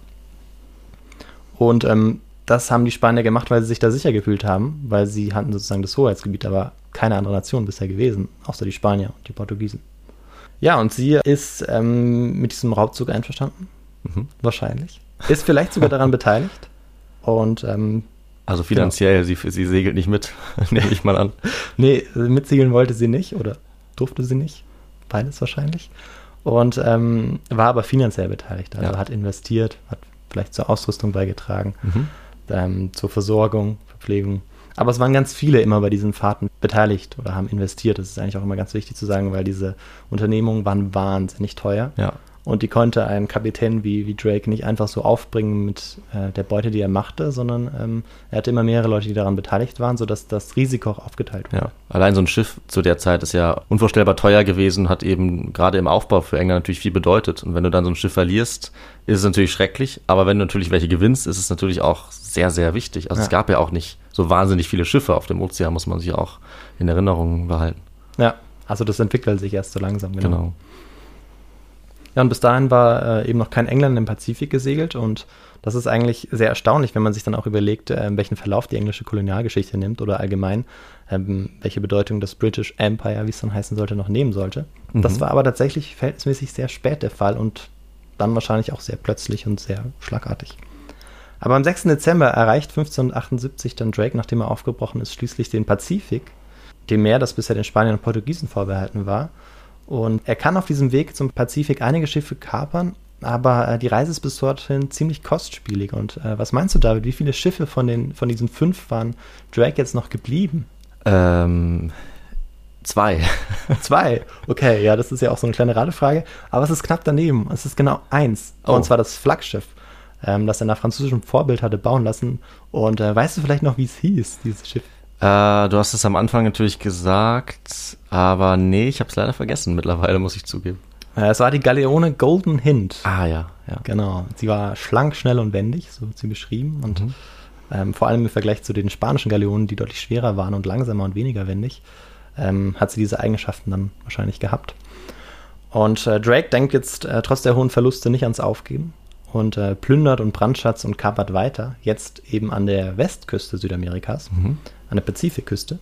Und ähm, das haben die Spanier gemacht, weil sie sich da sicher gefühlt haben, weil sie hatten sozusagen das Hoheitsgebiet, war keine andere Nation bisher gewesen, außer die Spanier und die Portugiesen. Ja, und sie ist ähm, mit diesem Raubzug einverstanden, Mhm. wahrscheinlich. Ist vielleicht sogar daran beteiligt. Und ähm, Also finanziell, sie, sie segelt nicht mit, nehme ich mal an. Nee, mitsegeln wollte sie nicht oder durfte sie nicht. Beides wahrscheinlich. Und ähm, war aber finanziell beteiligt. Also Ja. hat investiert, hat vielleicht zur Ausrüstung beigetragen, Mhm. ähm, zur Versorgung, Verpflegung. Aber es waren ganz viele immer bei diesen Fahrten beteiligt oder haben investiert. Das ist eigentlich auch immer ganz wichtig zu sagen, weil diese Unternehmungen waren wahnsinnig teuer. Ja. Und die konnte ein Kapitän wie, wie Drake nicht einfach so aufbringen mit äh, der Beute, die er machte, sondern ähm, er hatte immer mehrere Leute, die daran beteiligt waren, sodass das Risiko auch aufgeteilt wurde. Ja, allein so ein Schiff zu der Zeit ist ja unvorstellbar teuer gewesen, hat eben gerade im Aufbau für England natürlich viel bedeutet. Und wenn du dann so ein Schiff verlierst, ist es natürlich schrecklich. Aber wenn du natürlich welche gewinnst, ist es natürlich auch sehr, sehr wichtig. Also es Ja. gab ja auch nicht so wahnsinnig viele Schiffe auf dem Ozean, muss man sich auch in Erinnerung behalten. Ja, also das entwickelt sich erst so langsam, genau. Genau. Ja, und bis dahin war äh, eben noch kein England im Pazifik gesegelt und das ist eigentlich sehr erstaunlich, wenn man sich dann auch überlegt, äh, welchen Verlauf die englische Kolonialgeschichte nimmt oder allgemein, ähm, welche Bedeutung das British Empire, wie es dann heißen sollte, noch nehmen sollte. Das Mhm. war aber tatsächlich verhältnismäßig sehr spät der Fall und dann wahrscheinlich auch sehr plötzlich und sehr schlagartig. Aber am 6. Dezember erreicht 1578 dann Drake, nachdem er aufgebrochen ist, schließlich den Pazifik, dem Meer, das bisher den Spaniern und Portugiesen vorbehalten war. Und er kann auf diesem Weg zum Pazifik einige Schiffe kapern, aber äh, die Reise ist bis dorthin ziemlich kostspielig. Und äh, was meinst du, David? Wie viele Schiffe von, den, von diesen fünf waren Drake jetzt noch geblieben? Ähm, zwei. Zwei. Okay, ja, das ist ja auch so eine kleine Radefrage. Aber es ist knapp daneben. Es ist genau eins. Oh. Und zwar das Flaggschiff, ähm, das er nach französischem Vorbild hatte bauen lassen. Und äh, weißt du vielleicht noch, wie es hieß, dieses Schiff? Äh, du hast es am Anfang natürlich gesagt, aber nee, ich habe es leider vergessen mittlerweile, muss ich zugeben. Äh, es war die Galeone Golden Hind. Ah ja, ja. Genau. Sie war schlank, schnell und wendig, so wird sie beschrieben. Und Mhm. ähm, vor allem im Vergleich zu den spanischen Galeonen, die deutlich schwerer waren und langsamer und weniger wendig, ähm, hat sie diese Eigenschaften dann wahrscheinlich gehabt. Und äh, Drake denkt jetzt äh, trotz der hohen Verluste nicht ans Aufgeben und äh, plündert und brandschatzt und kapert weiter, jetzt eben an der Westküste Südamerikas, Mhm. An der Pazifikküste.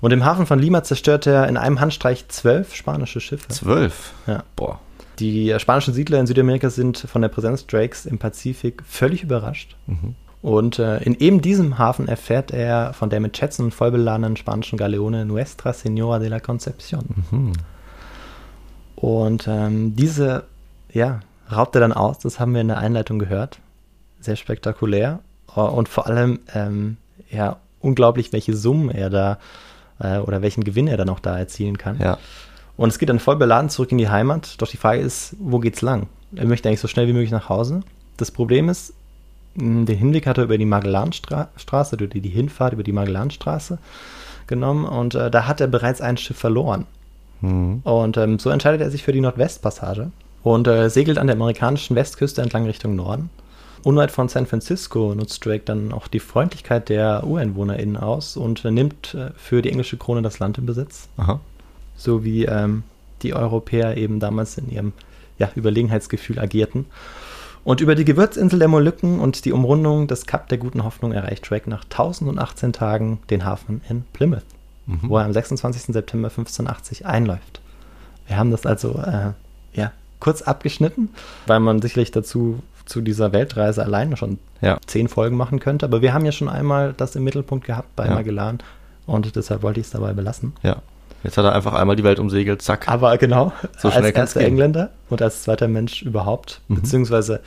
Und im Hafen von Lima zerstört er in einem Handstreich zwölf spanische Schiffe. Zwölf. Ja. Boah. Die spanischen Siedler in Südamerika sind von der Präsenz Drakes im Pazifik völlig überrascht. Mhm. Und äh, in eben diesem Hafen erfährt er von der mit Schätzen vollbeladenen spanischen Galeone Nuestra Señora de la Concepción. Mhm. Und ähm, diese, ja, raubt er dann aus, das haben wir in der Einleitung gehört. Sehr spektakulär. Äh, Und vor allem, ähm, ja, unglaublich, welche Summen er da äh, oder welchen Gewinn er dann auch da erzielen kann. Ja. Und es geht dann voll beladen zurück in die Heimat. Doch die Frage ist, wo geht's lang? Er möchte eigentlich so schnell wie möglich nach Hause. Das Problem ist, den Hinweg hat er über die Magellanstraße, oder die, die Hinfahrt über die Magellanstraße genommen und äh, da hat er bereits ein Schiff verloren. Mhm. Und ähm, so entscheidet er sich für die Nordwestpassage und äh, segelt an der amerikanischen Westküste entlang Richtung Norden. Unweit von San Francisco nutzt Drake dann auch die Freundlichkeit der UreinwohnerInnen aus und nimmt äh, für die englische Krone das Land in Besitz. Aha. So wie ähm, die Europäer eben damals in ihrem ja, Überlegenheitsgefühl agierten. Und über die Gewürzinsel der Molukken und die Umrundung des Kap der Guten Hoffnung erreicht Drake nach 1018 Tagen den Hafen in Plymouth, wo er am 26. September 1580 einläuft. Wir haben das also äh, ja, kurz abgeschnitten, weil man sicherlich dazu zu dieser Weltreise alleine schon Ja. zehn Folgen machen könnte. Aber wir haben ja schon einmal das im Mittelpunkt gehabt bei Ja. Magellan und deshalb wollte ich es dabei belassen. Ja. Jetzt hat er einfach einmal die Welt umsegelt, zack. Aber genau, So schnell als erster gehen. Engländer und als zweiter Mensch überhaupt, beziehungsweise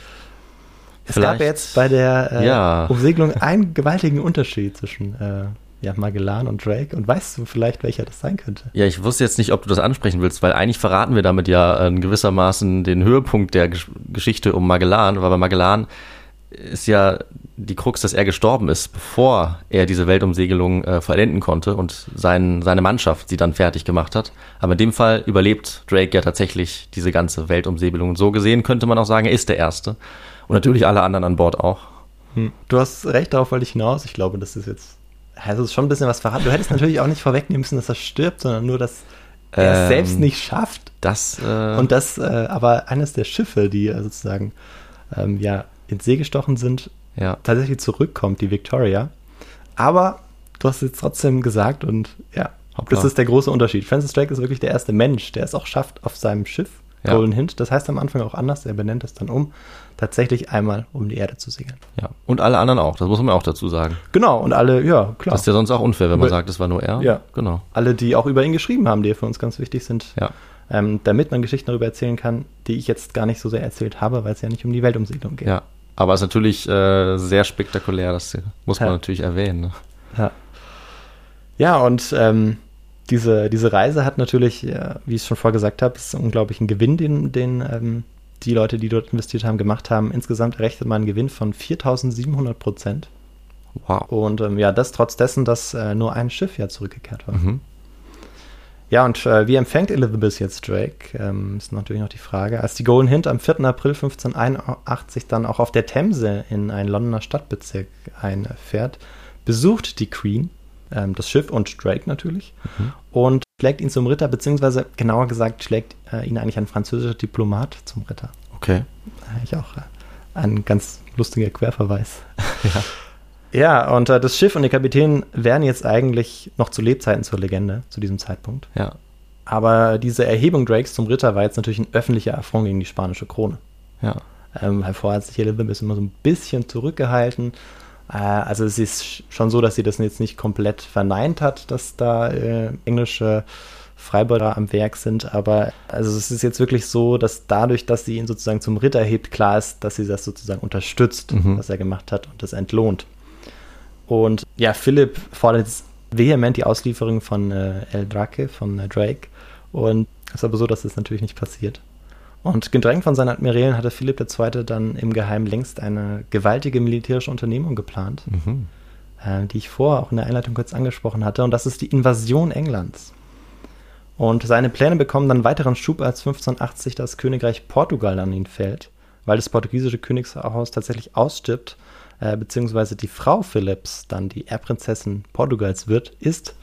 es gab Vielleicht- ja jetzt bei der äh, Ja. Umsegelung einen gewaltigen Unterschied zwischen äh, ja, Magellan und Drake und weißt du vielleicht, welcher das sein könnte? Ja, ich wusste jetzt nicht, ob du das ansprechen willst, weil eigentlich verraten wir damit ja äh, in gewissermaßen den Höhepunkt der Gesch Geschichte um Magellan, weil bei Magellan ist ja die Krux, dass er gestorben ist, bevor er diese Weltumsegelung äh, vollenden konnte und sein, seine Mannschaft sie dann fertig gemacht hat. Aber in dem Fall überlebt Drake ja tatsächlich diese ganze Weltumsegelung. Und so gesehen könnte man auch sagen, er ist der Erste. Und natürlich alle anderen an Bord auch. Du hast recht, darauf wollte ich hinaus. Ich glaube, das ist jetzt, also ist schon ein bisschen was verraten. Du hättest natürlich auch nicht vorwegnehmen müssen, dass er stirbt, sondern nur, dass er es Ähm, selbst nicht schafft. Das, äh, Und das, äh, aber eines der Schiffe, die äh, sozusagen ähm, ja ins See gestochen sind, ja. tatsächlich zurückkommt, die Victoria. Aber du hast es jetzt trotzdem gesagt und ja, Hoppla. das ist der große Unterschied. Francis Drake ist wirklich der erste Mensch, der es auch schafft auf seinem Schiff, Ja. Golden Hint. Das heißt am Anfang auch anders, er benennt es dann um, tatsächlich einmal um die Erde zu segeln. ja. Und alle anderen auch, das muss man auch dazu sagen. Genau, und alle, ja, klar. Das ist ja sonst auch unfair, wenn man Über- sagt, es war nur er. Ja. Genau. alle, die auch über ihn geschrieben haben, die für uns ganz wichtig sind, Ja. ähm, damit man Geschichten darüber erzählen kann, die ich jetzt gar nicht so sehr erzählt habe, weil es ja nicht um die Weltumsegelung geht. Ja. Aber es ist natürlich äh, sehr spektakulär, das muss man Ja. natürlich erwähnen. Ne? Ja, ja und ähm, diese, diese Reise hat natürlich, ja, wie ich es schon vorher gesagt habe, ist unglaublich ein Gewinn, den, den ähm, die Leute, die dort investiert haben, gemacht haben. Insgesamt errechnet man einen Gewinn von 4700 Prozent. Wow. Und ähm, ja, das trotz dessen, dass äh, nur ein Schiff ja zurückgekehrt war. Mhm. Ja, und äh, wie empfängt Elizabeth jetzt Drake? Ähm, ist natürlich noch die Frage. Als die Golden Hint am 4. April 1581 dann auch auf der Themse in einen Londoner Stadtbezirk einfährt, besucht die Queen ähm, das Schiff und Drake natürlich und schlägt ihn zum Ritter, beziehungsweise genauer gesagt schlägt äh, ihn eigentlich ein französischer Diplomat zum Ritter. Okay. Eigentlich auch äh, ein ganz lustiger Querverweis. ja. Ja, und äh, das Schiff und der Kapitän wären jetzt eigentlich noch zu Lebzeiten zur Legende, zu diesem Zeitpunkt. Ja. Aber diese Erhebung Drakes zum Ritter war jetzt natürlich ein öffentlicher Affront gegen die spanische Krone. Ja. Ähm, weil vorher hat sich Elizabeth immer so ein bisschen zurückgehalten. Äh, also es ist sch- schon so, dass sie das jetzt nicht komplett verneint hat, dass da äh, englische Freibeuter am Werk sind. Aber also es ist jetzt wirklich so, dass dadurch, dass sie ihn sozusagen zum Ritter hebt, klar ist, dass sie das sozusagen unterstützt, Mhm. was er gemacht hat und das entlohnt. Und ja, Philipp fordert jetzt vehement die Auslieferung von äh, El Drake, von äh, Drake. Und es ist aber so, dass das natürlich nicht passiert. Und gedrängt von seinen Admirälen hatte Philipp II. dann im Geheimen längst eine gewaltige militärische Unternehmung geplant, Mhm. äh, die ich vorher auch in der Einleitung kurz angesprochen hatte. Und das ist die Invasion Englands. Und seine Pläne bekommen dann weiteren Schub, als 1580 das Königreich Portugal an ihn fällt, weil das portugiesische Königshaus tatsächlich ausstirbt, äh, beziehungsweise die Frau Philipps dann die Erbprinzessin Portugals wird, ist.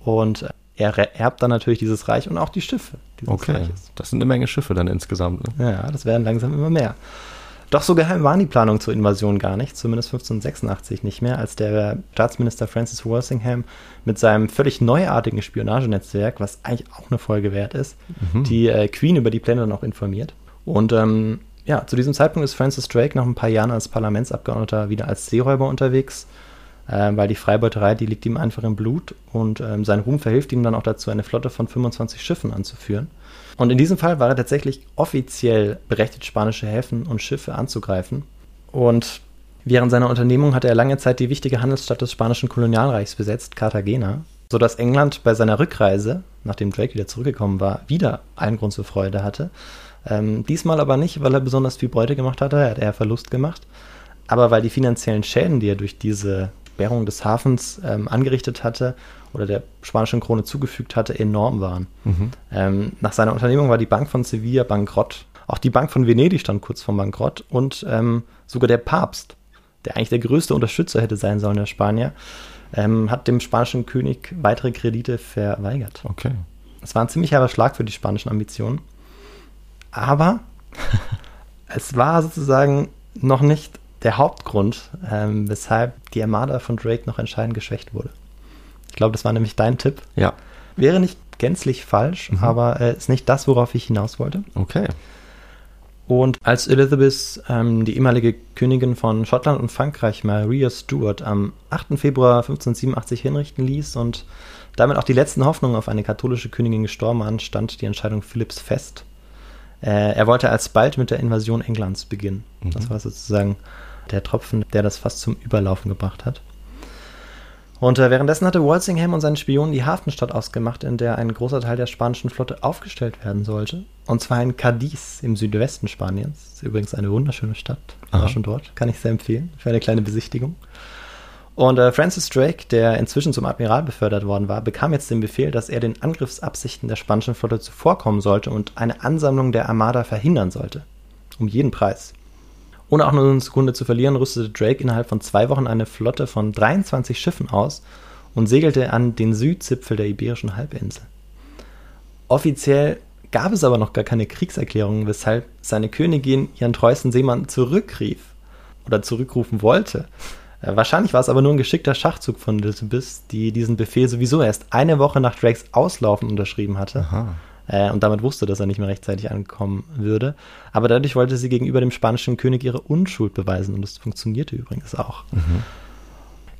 Und er erbt dann natürlich dieses Reich und auch die Schiffe Okay. Reiches. Das sind eine Menge Schiffe dann insgesamt. Ne? Ja, das werden langsam immer mehr. Doch so geheim waren die Planungen zur Invasion gar nicht, zumindest 1586 nicht mehr, als der Staatsminister Francis Walsingham mit seinem völlig neuartigen Spionagenetzwerk, was eigentlich auch eine Folge wert ist, die äh, Queen über die Pläne dann auch informiert. Und ähm, ja, zu diesem Zeitpunkt ist Francis Drake nach ein paar Jahren als Parlamentsabgeordneter wieder als Seeräuber unterwegs, äh, weil die Freibeuterei, die liegt ihm einfach im Blut und ähm, sein Ruhm verhilft ihm dann auch dazu, eine Flotte von 25 Schiffen anzuführen. Und in diesem Fall war er tatsächlich offiziell berechtigt, spanische Häfen und Schiffe anzugreifen. Und während seiner Unternehmung hatte er lange Zeit die wichtige Handelsstadt des spanischen Kolonialreichs besetzt, Cartagena, sodass England bei seiner Rückreise, nachdem Drake wieder zurückgekommen war, wieder einen Grund zur Freude hatte. Ähm, diesmal aber nicht, weil er besonders viel Beute gemacht hatte, er hat eher Verlust gemacht, aber weil die finanziellen Schäden, die er durch diese Sperrung des Hafens ähm, angerichtet hatte oder der spanischen Krone zugefügt hatte, enorm waren. Ähm, nach seiner Unternehmung war die Bank von Sevilla bankrott Auch die Bank von Venedig stand kurz vor Bankrott und ähm, sogar der Papst, der eigentlich der größte Unterstützer hätte sein sollen, der Spanier, ähm, hat dem spanischen König weitere Kredite verweigert. Okay. Es war ein ziemlich herber Schlag für die spanischen Ambitionen. Aber es war sozusagen noch nicht der Hauptgrund, ähm, weshalb die Armada von Drake noch entscheidend geschwächt wurde. Ich glaube, das war nämlich dein Tipp. Ja. Wäre nicht gänzlich falsch, aber äh, ist nicht das, worauf ich hinaus wollte. Okay. Und als Elizabeth, ähm, die ehemalige Königin von Schottland und Frankreich, Maria Stuart, am 8. Februar 1587 hinrichten ließ und damit auch die letzten Hoffnungen auf eine katholische Königin gestorben waren, stand die Entscheidung Philipps fest. Äh, er wollte alsbald mit der Invasion Englands beginnen. Das war sozusagen der Tropfen, der das fast zum Überlaufen gebracht hat. Und äh, währenddessen hatte Walsingham und seine Spionen die Hafenstadt ausgemacht, in der ein großer Teil der spanischen Flotte aufgestellt werden sollte. Und zwar in Cadiz im Südwesten Spaniens. Ist übrigens eine wunderschöne Stadt. War Aha. schon dort. Kann ich sehr empfehlen für eine kleine Besichtigung. Und äh, Francis Drake, der inzwischen zum Admiral befördert worden war, bekam jetzt den Befehl, dass er den Angriffsabsichten der spanischen Flotte zuvorkommen sollte und eine Ansammlung der Armada verhindern sollte. Um jeden Preis. Ohne auch nur eine Sekunde zu verlieren, rüstete Drake innerhalb von zwei Wochen eine Flotte von 23 Schiffen aus und segelte an den Südzipfel der Iberischen Halbinsel. Offiziell gab es aber noch gar keine Kriegserklärung, weshalb seine Königin ihren treuesten Seemann zurückrief oder zurückrufen wollte. Äh, Wahrscheinlich war es aber nur ein geschickter Schachzug von Elizabeth, die diesen Befehl sowieso erst eine Woche nach Drakes Auslaufen unterschrieben hatte Aha. Äh, und damit wusste, dass er nicht mehr rechtzeitig ankommen würde. Aber dadurch wollte sie gegenüber dem spanischen König ihre Unschuld beweisen und das funktionierte übrigens auch.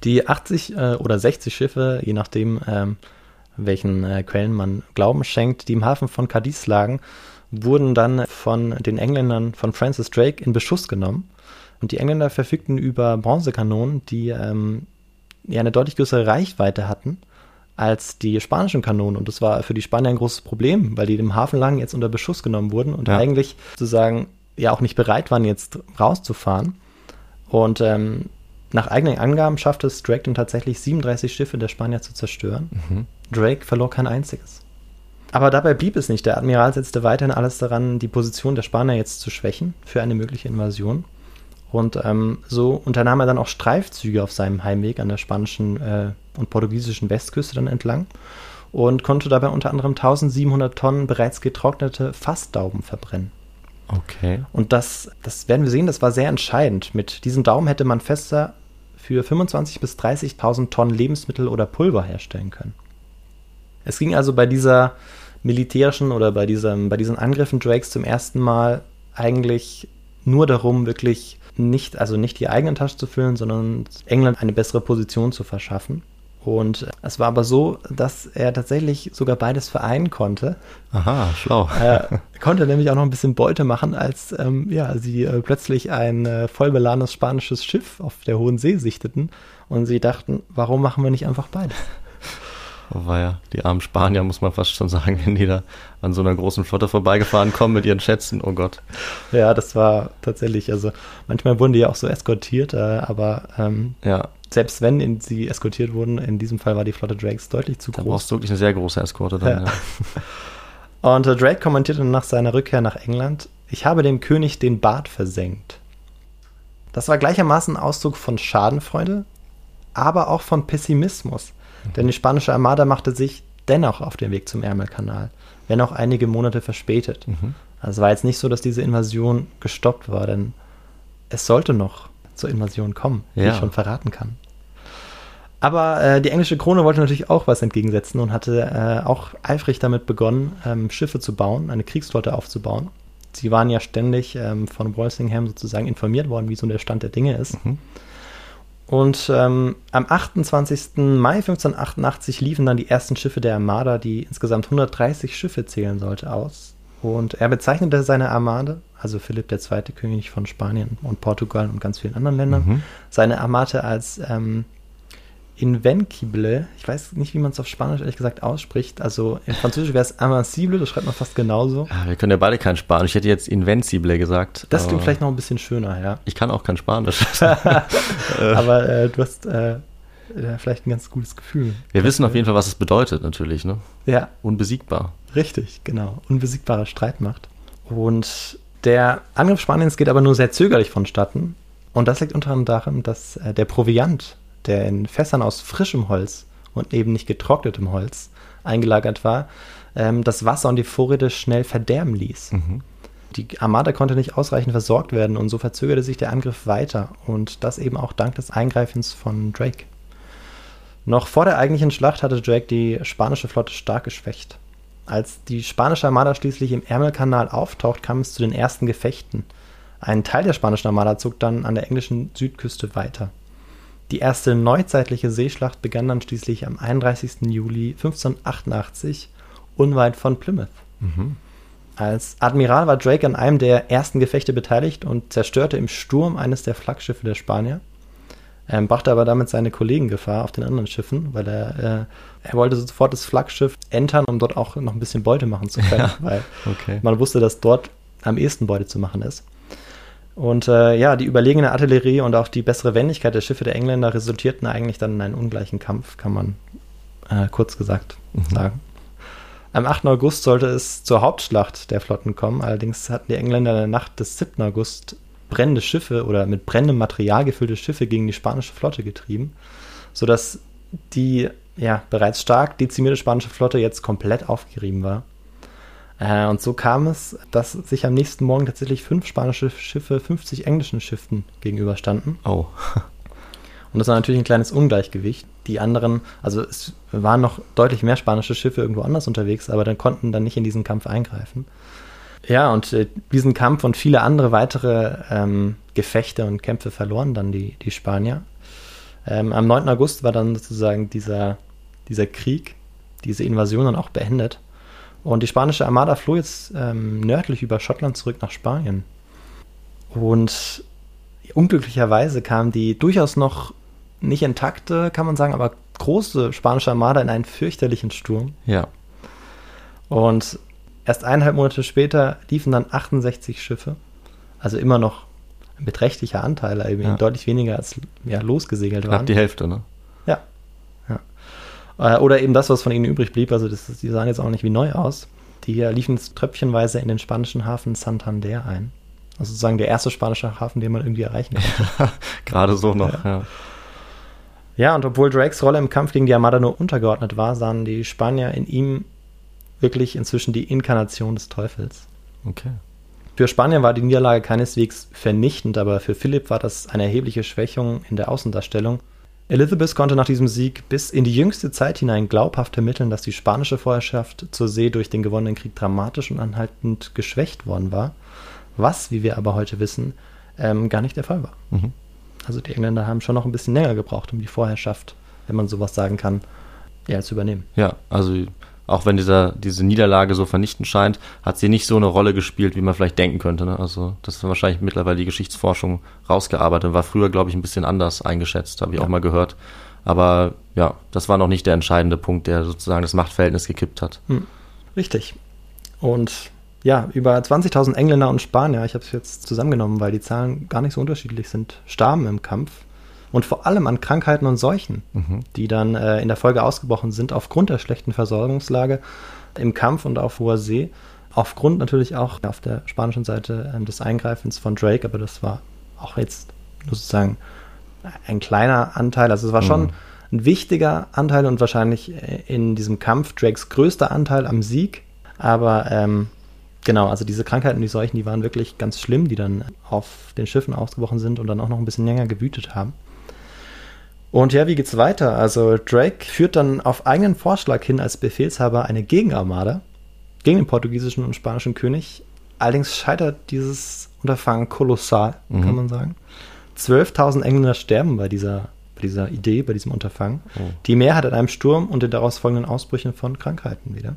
Die 80 äh, oder 60 Schiffe, je nachdem, ähm, welchen äh, Quellen man Glauben schenkt, die im Hafen von Cadiz lagen, wurden dann von den Engländern von Francis Drake in Beschuss genommen. Und die Engländer verfügten über Bronzekanonen, die ähm, ja eine deutlich größere Reichweite hatten als die spanischen Kanonen. Und das war für die Spanier ein großes Problem, weil die im Hafen lagen, jetzt unter Beschuss genommen wurden und Ja. eigentlich sozusagen ja auch nicht bereit waren, jetzt rauszufahren. Und ähm, nach eigenen Angaben schaffte es Drake dann tatsächlich 37 Schiffe der Spanier zu zerstören. Drake verlor kein einziges. Aber dabei blieb es nicht. Der Admiral setzte weiterhin alles daran, die Position der Spanier jetzt zu schwächen für eine mögliche Invasion. Und ähm, so unternahm er dann auch Streifzüge auf seinem Heimweg an der spanischen äh, und portugiesischen Westküste dann entlang und konnte dabei unter anderem 1700 Tonnen bereits getrocknete Fassdauben verbrennen. Okay. Und das, das werden wir sehen, das war sehr entscheidend. Mit diesem Daumen hätte man fester für 25.000 bis 30.000 Tonnen Lebensmittel oder Pulver herstellen können. Es ging also bei dieser militärischen oder bei, diesem, bei diesen Angriffen Drakes zum ersten Mal eigentlich nur darum, wirklich nicht, also nicht die eigene Tasche zu füllen, sondern England eine bessere Position zu verschaffen. Und es war aber so, dass er tatsächlich sogar beides vereinen konnte. Aha, schlau. Er konnte nämlich auch noch ein bisschen Beute machen, als ähm, ja, sie äh, plötzlich ein äh, vollbeladenes spanisches Schiff auf der Hohen See sichteten und sie dachten, warum machen wir nicht einfach beides? Oh, war ja, die armen Spanier, muss man fast schon sagen, wenn die da an so einer großen Flotte vorbeigefahren kommen mit ihren Schätzen. Oh Gott. Ja, das war tatsächlich, also manchmal wurden die ja auch so eskortiert, äh, aber ähm, Ja, selbst wenn in, sie eskortiert wurden, in diesem Fall war die Flotte Drakes deutlich zu da groß. brauchst du wirklich eine sehr große Eskorte dann. Ja. Ja. Und äh, Drake kommentierte nach seiner Rückkehr nach England, ich habe dem König den Bart versenkt. Das war gleichermaßen Ausdruck von Schadenfreude, aber auch von Pessimismus. Denn die spanische Armada machte sich dennoch auf den Weg zum Ärmelkanal, wenn auch einige Monate verspätet. Also es war jetzt nicht so, dass diese Invasion gestoppt war, denn es sollte noch zur Invasion kommen, wie Ja. ich schon verraten kann. Aber äh, die englische Krone wollte natürlich auch was entgegensetzen und hatte äh, auch eifrig damit begonnen, ähm, Schiffe zu bauen, eine Kriegsflotte aufzubauen. Sie waren ja ständig ähm, von Walsingham sozusagen informiert worden, wie so der Stand der Dinge ist. Und ähm, am 28. Mai 1588 liefen dann die ersten Schiffe der Armada, die insgesamt 130 Schiffe zählen sollte, aus. Und er bezeichnete seine Armade, also Philipp II., König von Spanien und Portugal und ganz vielen anderen Ländern, seine Armade als ähm, Invencible. Ich weiß nicht, wie man es auf Spanisch ehrlich gesagt ausspricht. Also in Französisch wäre es Invincible, das schreibt man fast genauso. Ah, Wir können ja beide kein Spanisch. Ich hätte jetzt Invencible gesagt. Das klingt vielleicht noch ein bisschen schöner, ja. Ich kann auch kein Spanisch. Aber äh, du hast äh, äh, vielleicht ein ganz gutes Gefühl. Wir wissen auf jeden Fall, was es bedeutet, natürlich. Ne? Ja, Unbesiegbar. Richtig, genau. Unbesiegbare Streitmacht. Und Der Angriff Spaniens geht aber nur sehr zögerlich vonstatten. Und das liegt unter anderem daran, dass äh, der Proviant, der in Fässern aus frischem Holz und eben nicht getrocknetem Holz eingelagert war, ähm, das Wasser und die Vorräte schnell verderben ließ. Die Armada konnte nicht ausreichend versorgt werden und so verzögerte sich der Angriff weiter und das eben auch dank des Eingreifens von Drake. Noch vor der eigentlichen Schlacht hatte Drake die spanische Flotte stark geschwächt. Als die spanische Armada schließlich im Ärmelkanal auftaucht, kam es zu den ersten Gefechten. Ein Teil der spanischen Armada zog dann an der englischen Südküste weiter. Die erste neuzeitliche Seeschlacht begann dann schließlich am 31. Juli 1588 unweit von Plymouth. Als Admiral war Drake an einem der ersten Gefechte beteiligt und zerstörte im Sturm eines der Flaggschiffe der Spanier. Ähm, brachte aber damit seine Kollegen Gefahr auf den anderen Schiffen, weil er, äh, er wollte sofort das Flaggschiff entern, um dort auch noch ein bisschen Beute machen zu können, weil okay. man wusste, dass dort am ehesten Beute zu machen ist. Und äh, ja, die überlegene Artillerie und auch die bessere Wendigkeit der Schiffe der Engländer resultierten eigentlich dann in einen ungleichen Kampf, kann man äh, kurz gesagt sagen. Am 8. August sollte es zur Hauptschlacht der Flotten kommen, allerdings hatten die Engländer in der Nacht des 7. August brennende Schiffe oder mit brennendem Material gefüllte Schiffe gegen die spanische Flotte getrieben, sodass die ja, bereits stark dezimierte spanische Flotte jetzt komplett aufgerieben war. Äh, und so kam es, dass sich am nächsten Morgen tatsächlich fünf spanische Schiffe 50 englischen Schiffen gegenüberstanden. Oh. Und das war natürlich ein kleines Ungleichgewicht. Die anderen, also es waren noch deutlich mehr spanische Schiffe irgendwo anders unterwegs, aber dann konnten dann nicht in diesen Kampf eingreifen. Ja, und äh, diesen Kampf und viele andere weitere ähm, Gefechte und Kämpfe verloren dann die, die Spanier. Ähm, am 9. August war dann sozusagen dieser, dieser Krieg, diese Invasion dann auch beendet. Und die spanische Armada floh jetzt ähm, nördlich über Schottland zurück nach Spanien. Und unglücklicherweise kam die durchaus noch nicht intakte, kann man sagen, aber große spanische Armada in einen fürchterlichen Sturm. Ja. Und erst eineinhalb Monate später liefen dann 68 Schiffe. Also immer noch ein beträchtlicher Anteil, eben Ja. deutlich weniger als ja, losgesegelt Knapp waren. die Hälfte, ne? Ja. ja. Äh, Oder eben das, was von ihnen übrig blieb. Also das, die sahen jetzt auch nicht wie neu aus. Die äh, liefen jetzt tröpfchenweise in den spanischen Hafen Santander ein. Also sozusagen der erste spanische Hafen, den man irgendwie erreichen konnte. Gerade so noch, ja. Ja, und obwohl Drakes Rolle im Kampf gegen die Armada nur untergeordnet war, sahen die Spanier in ihm wirklich inzwischen die Inkarnation des Teufels. Okay. Für Spanien war die Niederlage keineswegs vernichtend, aber für Philipp war das eine erhebliche Schwächung in der Außendarstellung. Elizabeth konnte nach diesem Sieg bis in die jüngste Zeit hinein glaubhaft vermitteln, dass die spanische Vorherrschaft zur See durch den gewonnenen Krieg dramatisch und anhaltend geschwächt worden war, was, wie wir aber heute wissen, ähm, gar nicht der Fall war. Mhm. Also die Engländer haben schon noch ein bisschen länger gebraucht, um die Vorherrschaft, wenn man sowas sagen kann, ja, zu übernehmen. Ja, also auch wenn dieser, diese Niederlage so vernichtend scheint, hat sie nicht so eine Rolle gespielt, wie man vielleicht denken könnte. Ne? Also das ist wahrscheinlich mittlerweile die Geschichtsforschung rausgearbeitet. War früher, glaube ich, ein bisschen anders eingeschätzt, habe ich Ja. auch mal gehört. Aber ja, das war noch nicht der entscheidende Punkt, der sozusagen das Machtverhältnis gekippt hat. Richtig. Und ja, über 20.000 Engländer und Spanier, ich habe es jetzt zusammengenommen, weil die Zahlen gar nicht so unterschiedlich sind, starben im Kampf. Und vor allem an Krankheiten und Seuchen, die dann äh, in der Folge ausgebrochen sind aufgrund der schlechten Versorgungslage im Kampf und auf hoher See. Aufgrund natürlich auch auf der spanischen Seite ähm, des Eingreifens von Drake, aber das war auch jetzt nur sozusagen ein kleiner Anteil. Also es war schon Mhm. ein wichtiger Anteil und wahrscheinlich äh, in diesem Kampf Drakes größter Anteil am Sieg. Aber ähm, genau, also diese Krankheiten, die Seuchen, die waren wirklich ganz schlimm, die dann auf den Schiffen ausgebrochen sind und dann auch noch ein bisschen länger gewütet haben. Und ja, wie geht's weiter? Also Drake führt dann auf eigenen Vorschlag hin als Befehlshaber eine Gegenarmada gegen den portugiesischen und spanischen König. Allerdings scheitert dieses Unterfangen kolossal, kann man sagen. 12.000 Engländer sterben bei dieser, bei dieser Idee, bei diesem Unterfangen. Die Mehrheit an einem Sturm und den daraus folgenden Ausbrüchen von Krankheiten wieder.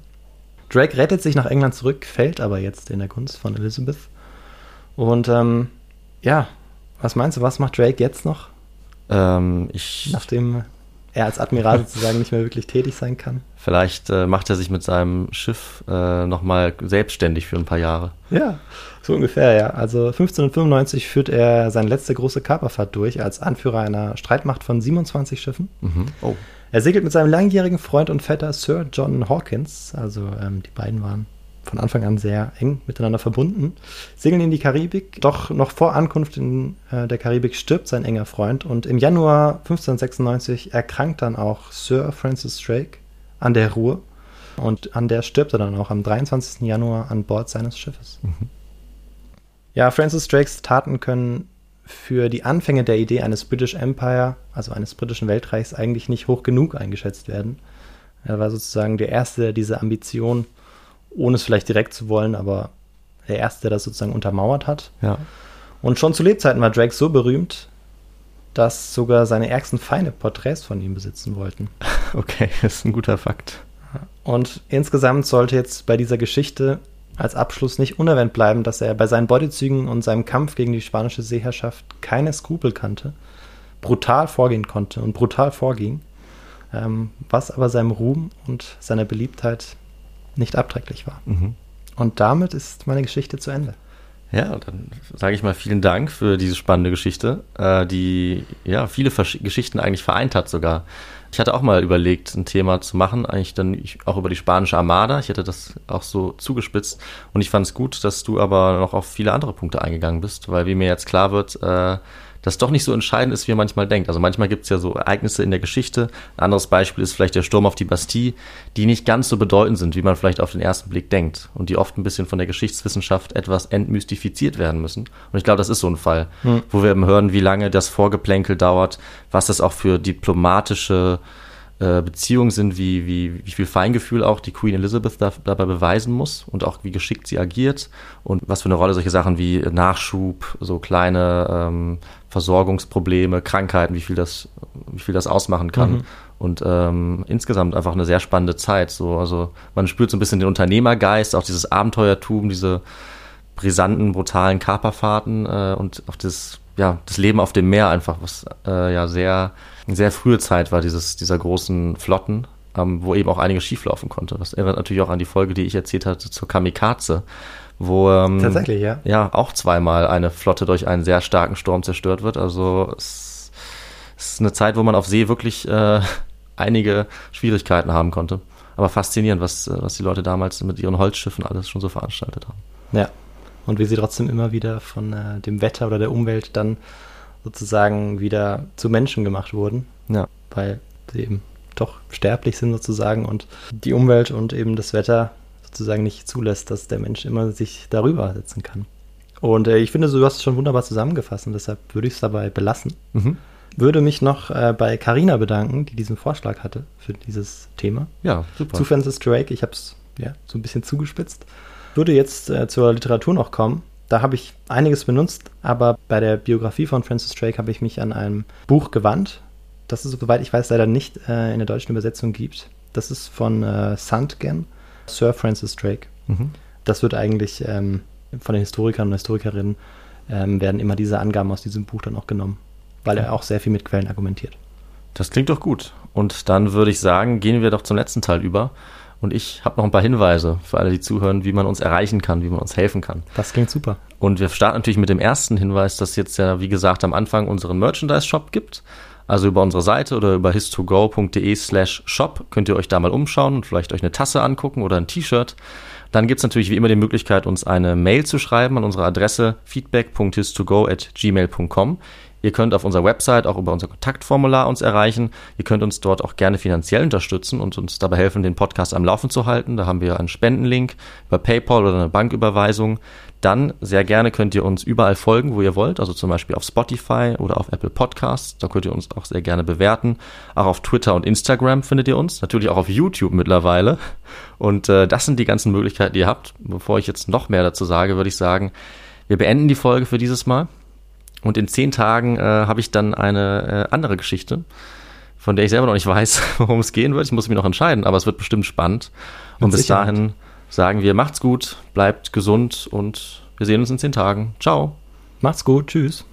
Drake rettet sich nach England zurück, fällt aber jetzt in der Gunst von Elizabeth. Und ähm, ja, was meinst du, was macht Drake jetzt noch, Ähm, ich, nachdem er als Admiral sozusagen nicht mehr wirklich tätig sein kann? vielleicht äh, macht er sich mit seinem Schiff äh, nochmal selbstständig für ein paar Jahre. Ja, so ungefähr, ja. Also 1595 führt er seine letzte große Kaperfahrt durch als Anführer einer Streitmacht von 27 Schiffen. Mhm. Oh. Er segelt mit seinem langjährigen Freund und Vetter Sir John Hawkins, also ähm, die beiden waren von Anfang an sehr eng miteinander verbunden, segeln in die Karibik. Doch noch vor Ankunft in äh, der Karibik stirbt sein enger Freund und im Januar 1596 erkrankt dann auch Sir Francis Drake an der Ruhr und an der stirbt er dann auch am 23. Januar an Bord seines Schiffes. Mhm. Ja, Francis Drakes Taten können für die Anfänge der Idee eines British Empire, also eines britischen Weltreichs, eigentlich nicht hoch genug eingeschätzt werden. Er war sozusagen der Erste, der diese Ambition, ohne es vielleicht direkt zu wollen, aber der Erste, der das sozusagen untermauert hat. Ja. Und schon zu Lebzeiten war Drake so berühmt, dass sogar seine ärgsten Feinde Porträts von ihm besitzen wollten. Okay, das ist ein guter Fakt. Und insgesamt sollte jetzt bei dieser Geschichte als Abschluss nicht unerwähnt bleiben, dass er bei seinen Beutezügen und seinem Kampf gegen die spanische Seeherrschaft keine Skrupel kannte, brutal vorgehen konnte und brutal vorging, ähm, was aber seinem Ruhm und seiner Beliebtheit nicht abträglich war. Mhm. Und damit ist meine Geschichte zu Ende. Ja, dann sage ich mal vielen Dank für diese spannende Geschichte, äh, die ja viele Versch Geschichten eigentlich vereint hat sogar. Ich hatte auch mal überlegt, ein Thema zu machen, eigentlich dann auch über die spanische Armada. Ich hätte das auch so zugespitzt und ich fand es gut, dass du aber noch auf viele andere Punkte eingegangen bist, weil wie mir jetzt klar wird, äh, das doch nicht so entscheidend ist, wie man manchmal denkt. Also manchmal gibt es ja so Ereignisse in der Geschichte. Ein anderes Beispiel ist vielleicht der Sturm auf die Bastille, die nicht ganz so bedeutend sind, wie man vielleicht auf den ersten Blick denkt und die oft ein bisschen von der Geschichtswissenschaft etwas entmystifiziert werden müssen. Und ich glaube, das ist so ein Fall, hm. wo wir eben hören, wie lange das Vorgeplänkel dauert, was das auch für diplomatische äh, Beziehungen sind, wie, wie, wie viel Feingefühl auch die Queen Elizabeth da, dabei beweisen muss und auch wie geschickt sie agiert und was für eine Rolle solche Sachen wie Nachschub, so kleine ähm, Versorgungsprobleme, Krankheiten, wie viel das, wie viel das ausmachen kann. Mhm. Und ähm, insgesamt einfach eine sehr spannende Zeit. So, also man spürt so ein bisschen den Unternehmergeist, auch dieses Abenteuertum, diese brisanten, brutalen Kaperfahrten äh, und auch das, ja, das Leben auf dem Meer einfach, was äh, ja sehr, sehr frühe Zeit war, dieses, dieser großen Flotten, ähm, wo eben auch einiges schieflaufen konnte. Das erinnert natürlich auch an die Folge, die ich erzählt hatte zur Kamikaze, wo ähm, Tatsächlich, ja. ja auch zweimal eine Flotte durch einen sehr starken Sturm zerstört wird. Also es, es ist eine Zeit, wo man auf See wirklich äh, einige Schwierigkeiten haben konnte. Aber faszinierend, was, was die Leute damals mit ihren Holzschiffen alles schon so veranstaltet haben. Ja. Und wie sie trotzdem immer wieder von äh, dem Wetter oder der Umwelt dann sozusagen wieder zu Menschen gemacht wurden. Ja. Weil sie eben doch sterblich sind sozusagen und die Umwelt und eben das Wetter sozusagen nicht zulässt, dass der Mensch immer sich darüber setzen kann. Und äh, ich finde, du hast es schon wunderbar zusammengefasst und deshalb würde ich es dabei belassen. Mhm. Würde mich noch äh, bei Carina bedanken, die diesen Vorschlag hatte für dieses Thema. Ja, super. Zu Francis Drake. Ich habe es ja so ein bisschen zugespitzt. Würde jetzt äh, zur Literatur noch kommen. Da habe ich einiges benutzt, aber bei der Biografie von Francis Drake habe ich mich an ein Buch gewandt, das es, soweit ich weiß, leider nicht äh, in der deutschen Übersetzung gibt. Das ist von äh, Sandgen Sir Francis Drake. Mhm. Das wird eigentlich ähm, von den Historikern und Historikerinnen ähm, werden immer diese Angaben aus diesem Buch dann auch genommen, weil er auch sehr viel mit Quellen argumentiert. Das klingt doch gut. Und dann würde ich sagen, gehen wir doch zum letzten Teil über. Und ich habe noch ein paar Hinweise für alle, die zuhören, wie man uns erreichen kann, wie man uns helfen kann. Das klingt super. Und wir starten natürlich mit dem ersten Hinweis, dass jetzt ja, wie gesagt, am Anfang unseren Merchandise-Shop gibt. Also über unsere Seite oder über histogo.de slash shop könnt ihr euch da mal umschauen und vielleicht euch eine Tasse angucken oder ein T-Shirt. Dann gibt es natürlich wie immer die Möglichkeit, uns eine Mail zu schreiben an unsere Adresse feedback.histogo at gmail.com. Ihr könnt auf unserer Website auch über unser Kontaktformular uns erreichen. Ihr könnt uns dort auch gerne finanziell unterstützen und uns dabei helfen, den Podcast am Laufen zu halten. Da haben wir einen Spendenlink über PayPal oder eine Banküberweisung. Dann sehr gerne könnt ihr uns überall folgen, wo ihr wollt, also zum Beispiel auf Spotify oder auf Apple Podcasts. Da könnt ihr uns auch sehr gerne bewerten. Auch auf Twitter und Instagram findet ihr uns, natürlich auch auf YouTube mittlerweile. Und äh, das sind die ganzen Möglichkeiten, die ihr habt. Bevor ich jetzt noch mehr dazu sage, würde ich sagen, wir beenden die Folge für dieses Mal. Und in zehn Tagen äh, habe ich dann eine äh, andere Geschichte, von der ich selber noch nicht weiß, worum es gehen wird. Ich muss mich noch entscheiden, aber es wird bestimmt spannend. Mit und bis Sicherheit. dahin sagen wir, macht's gut, bleibt gesund und wir sehen uns in zehn Tagen. Ciao. Macht's gut, tschüss.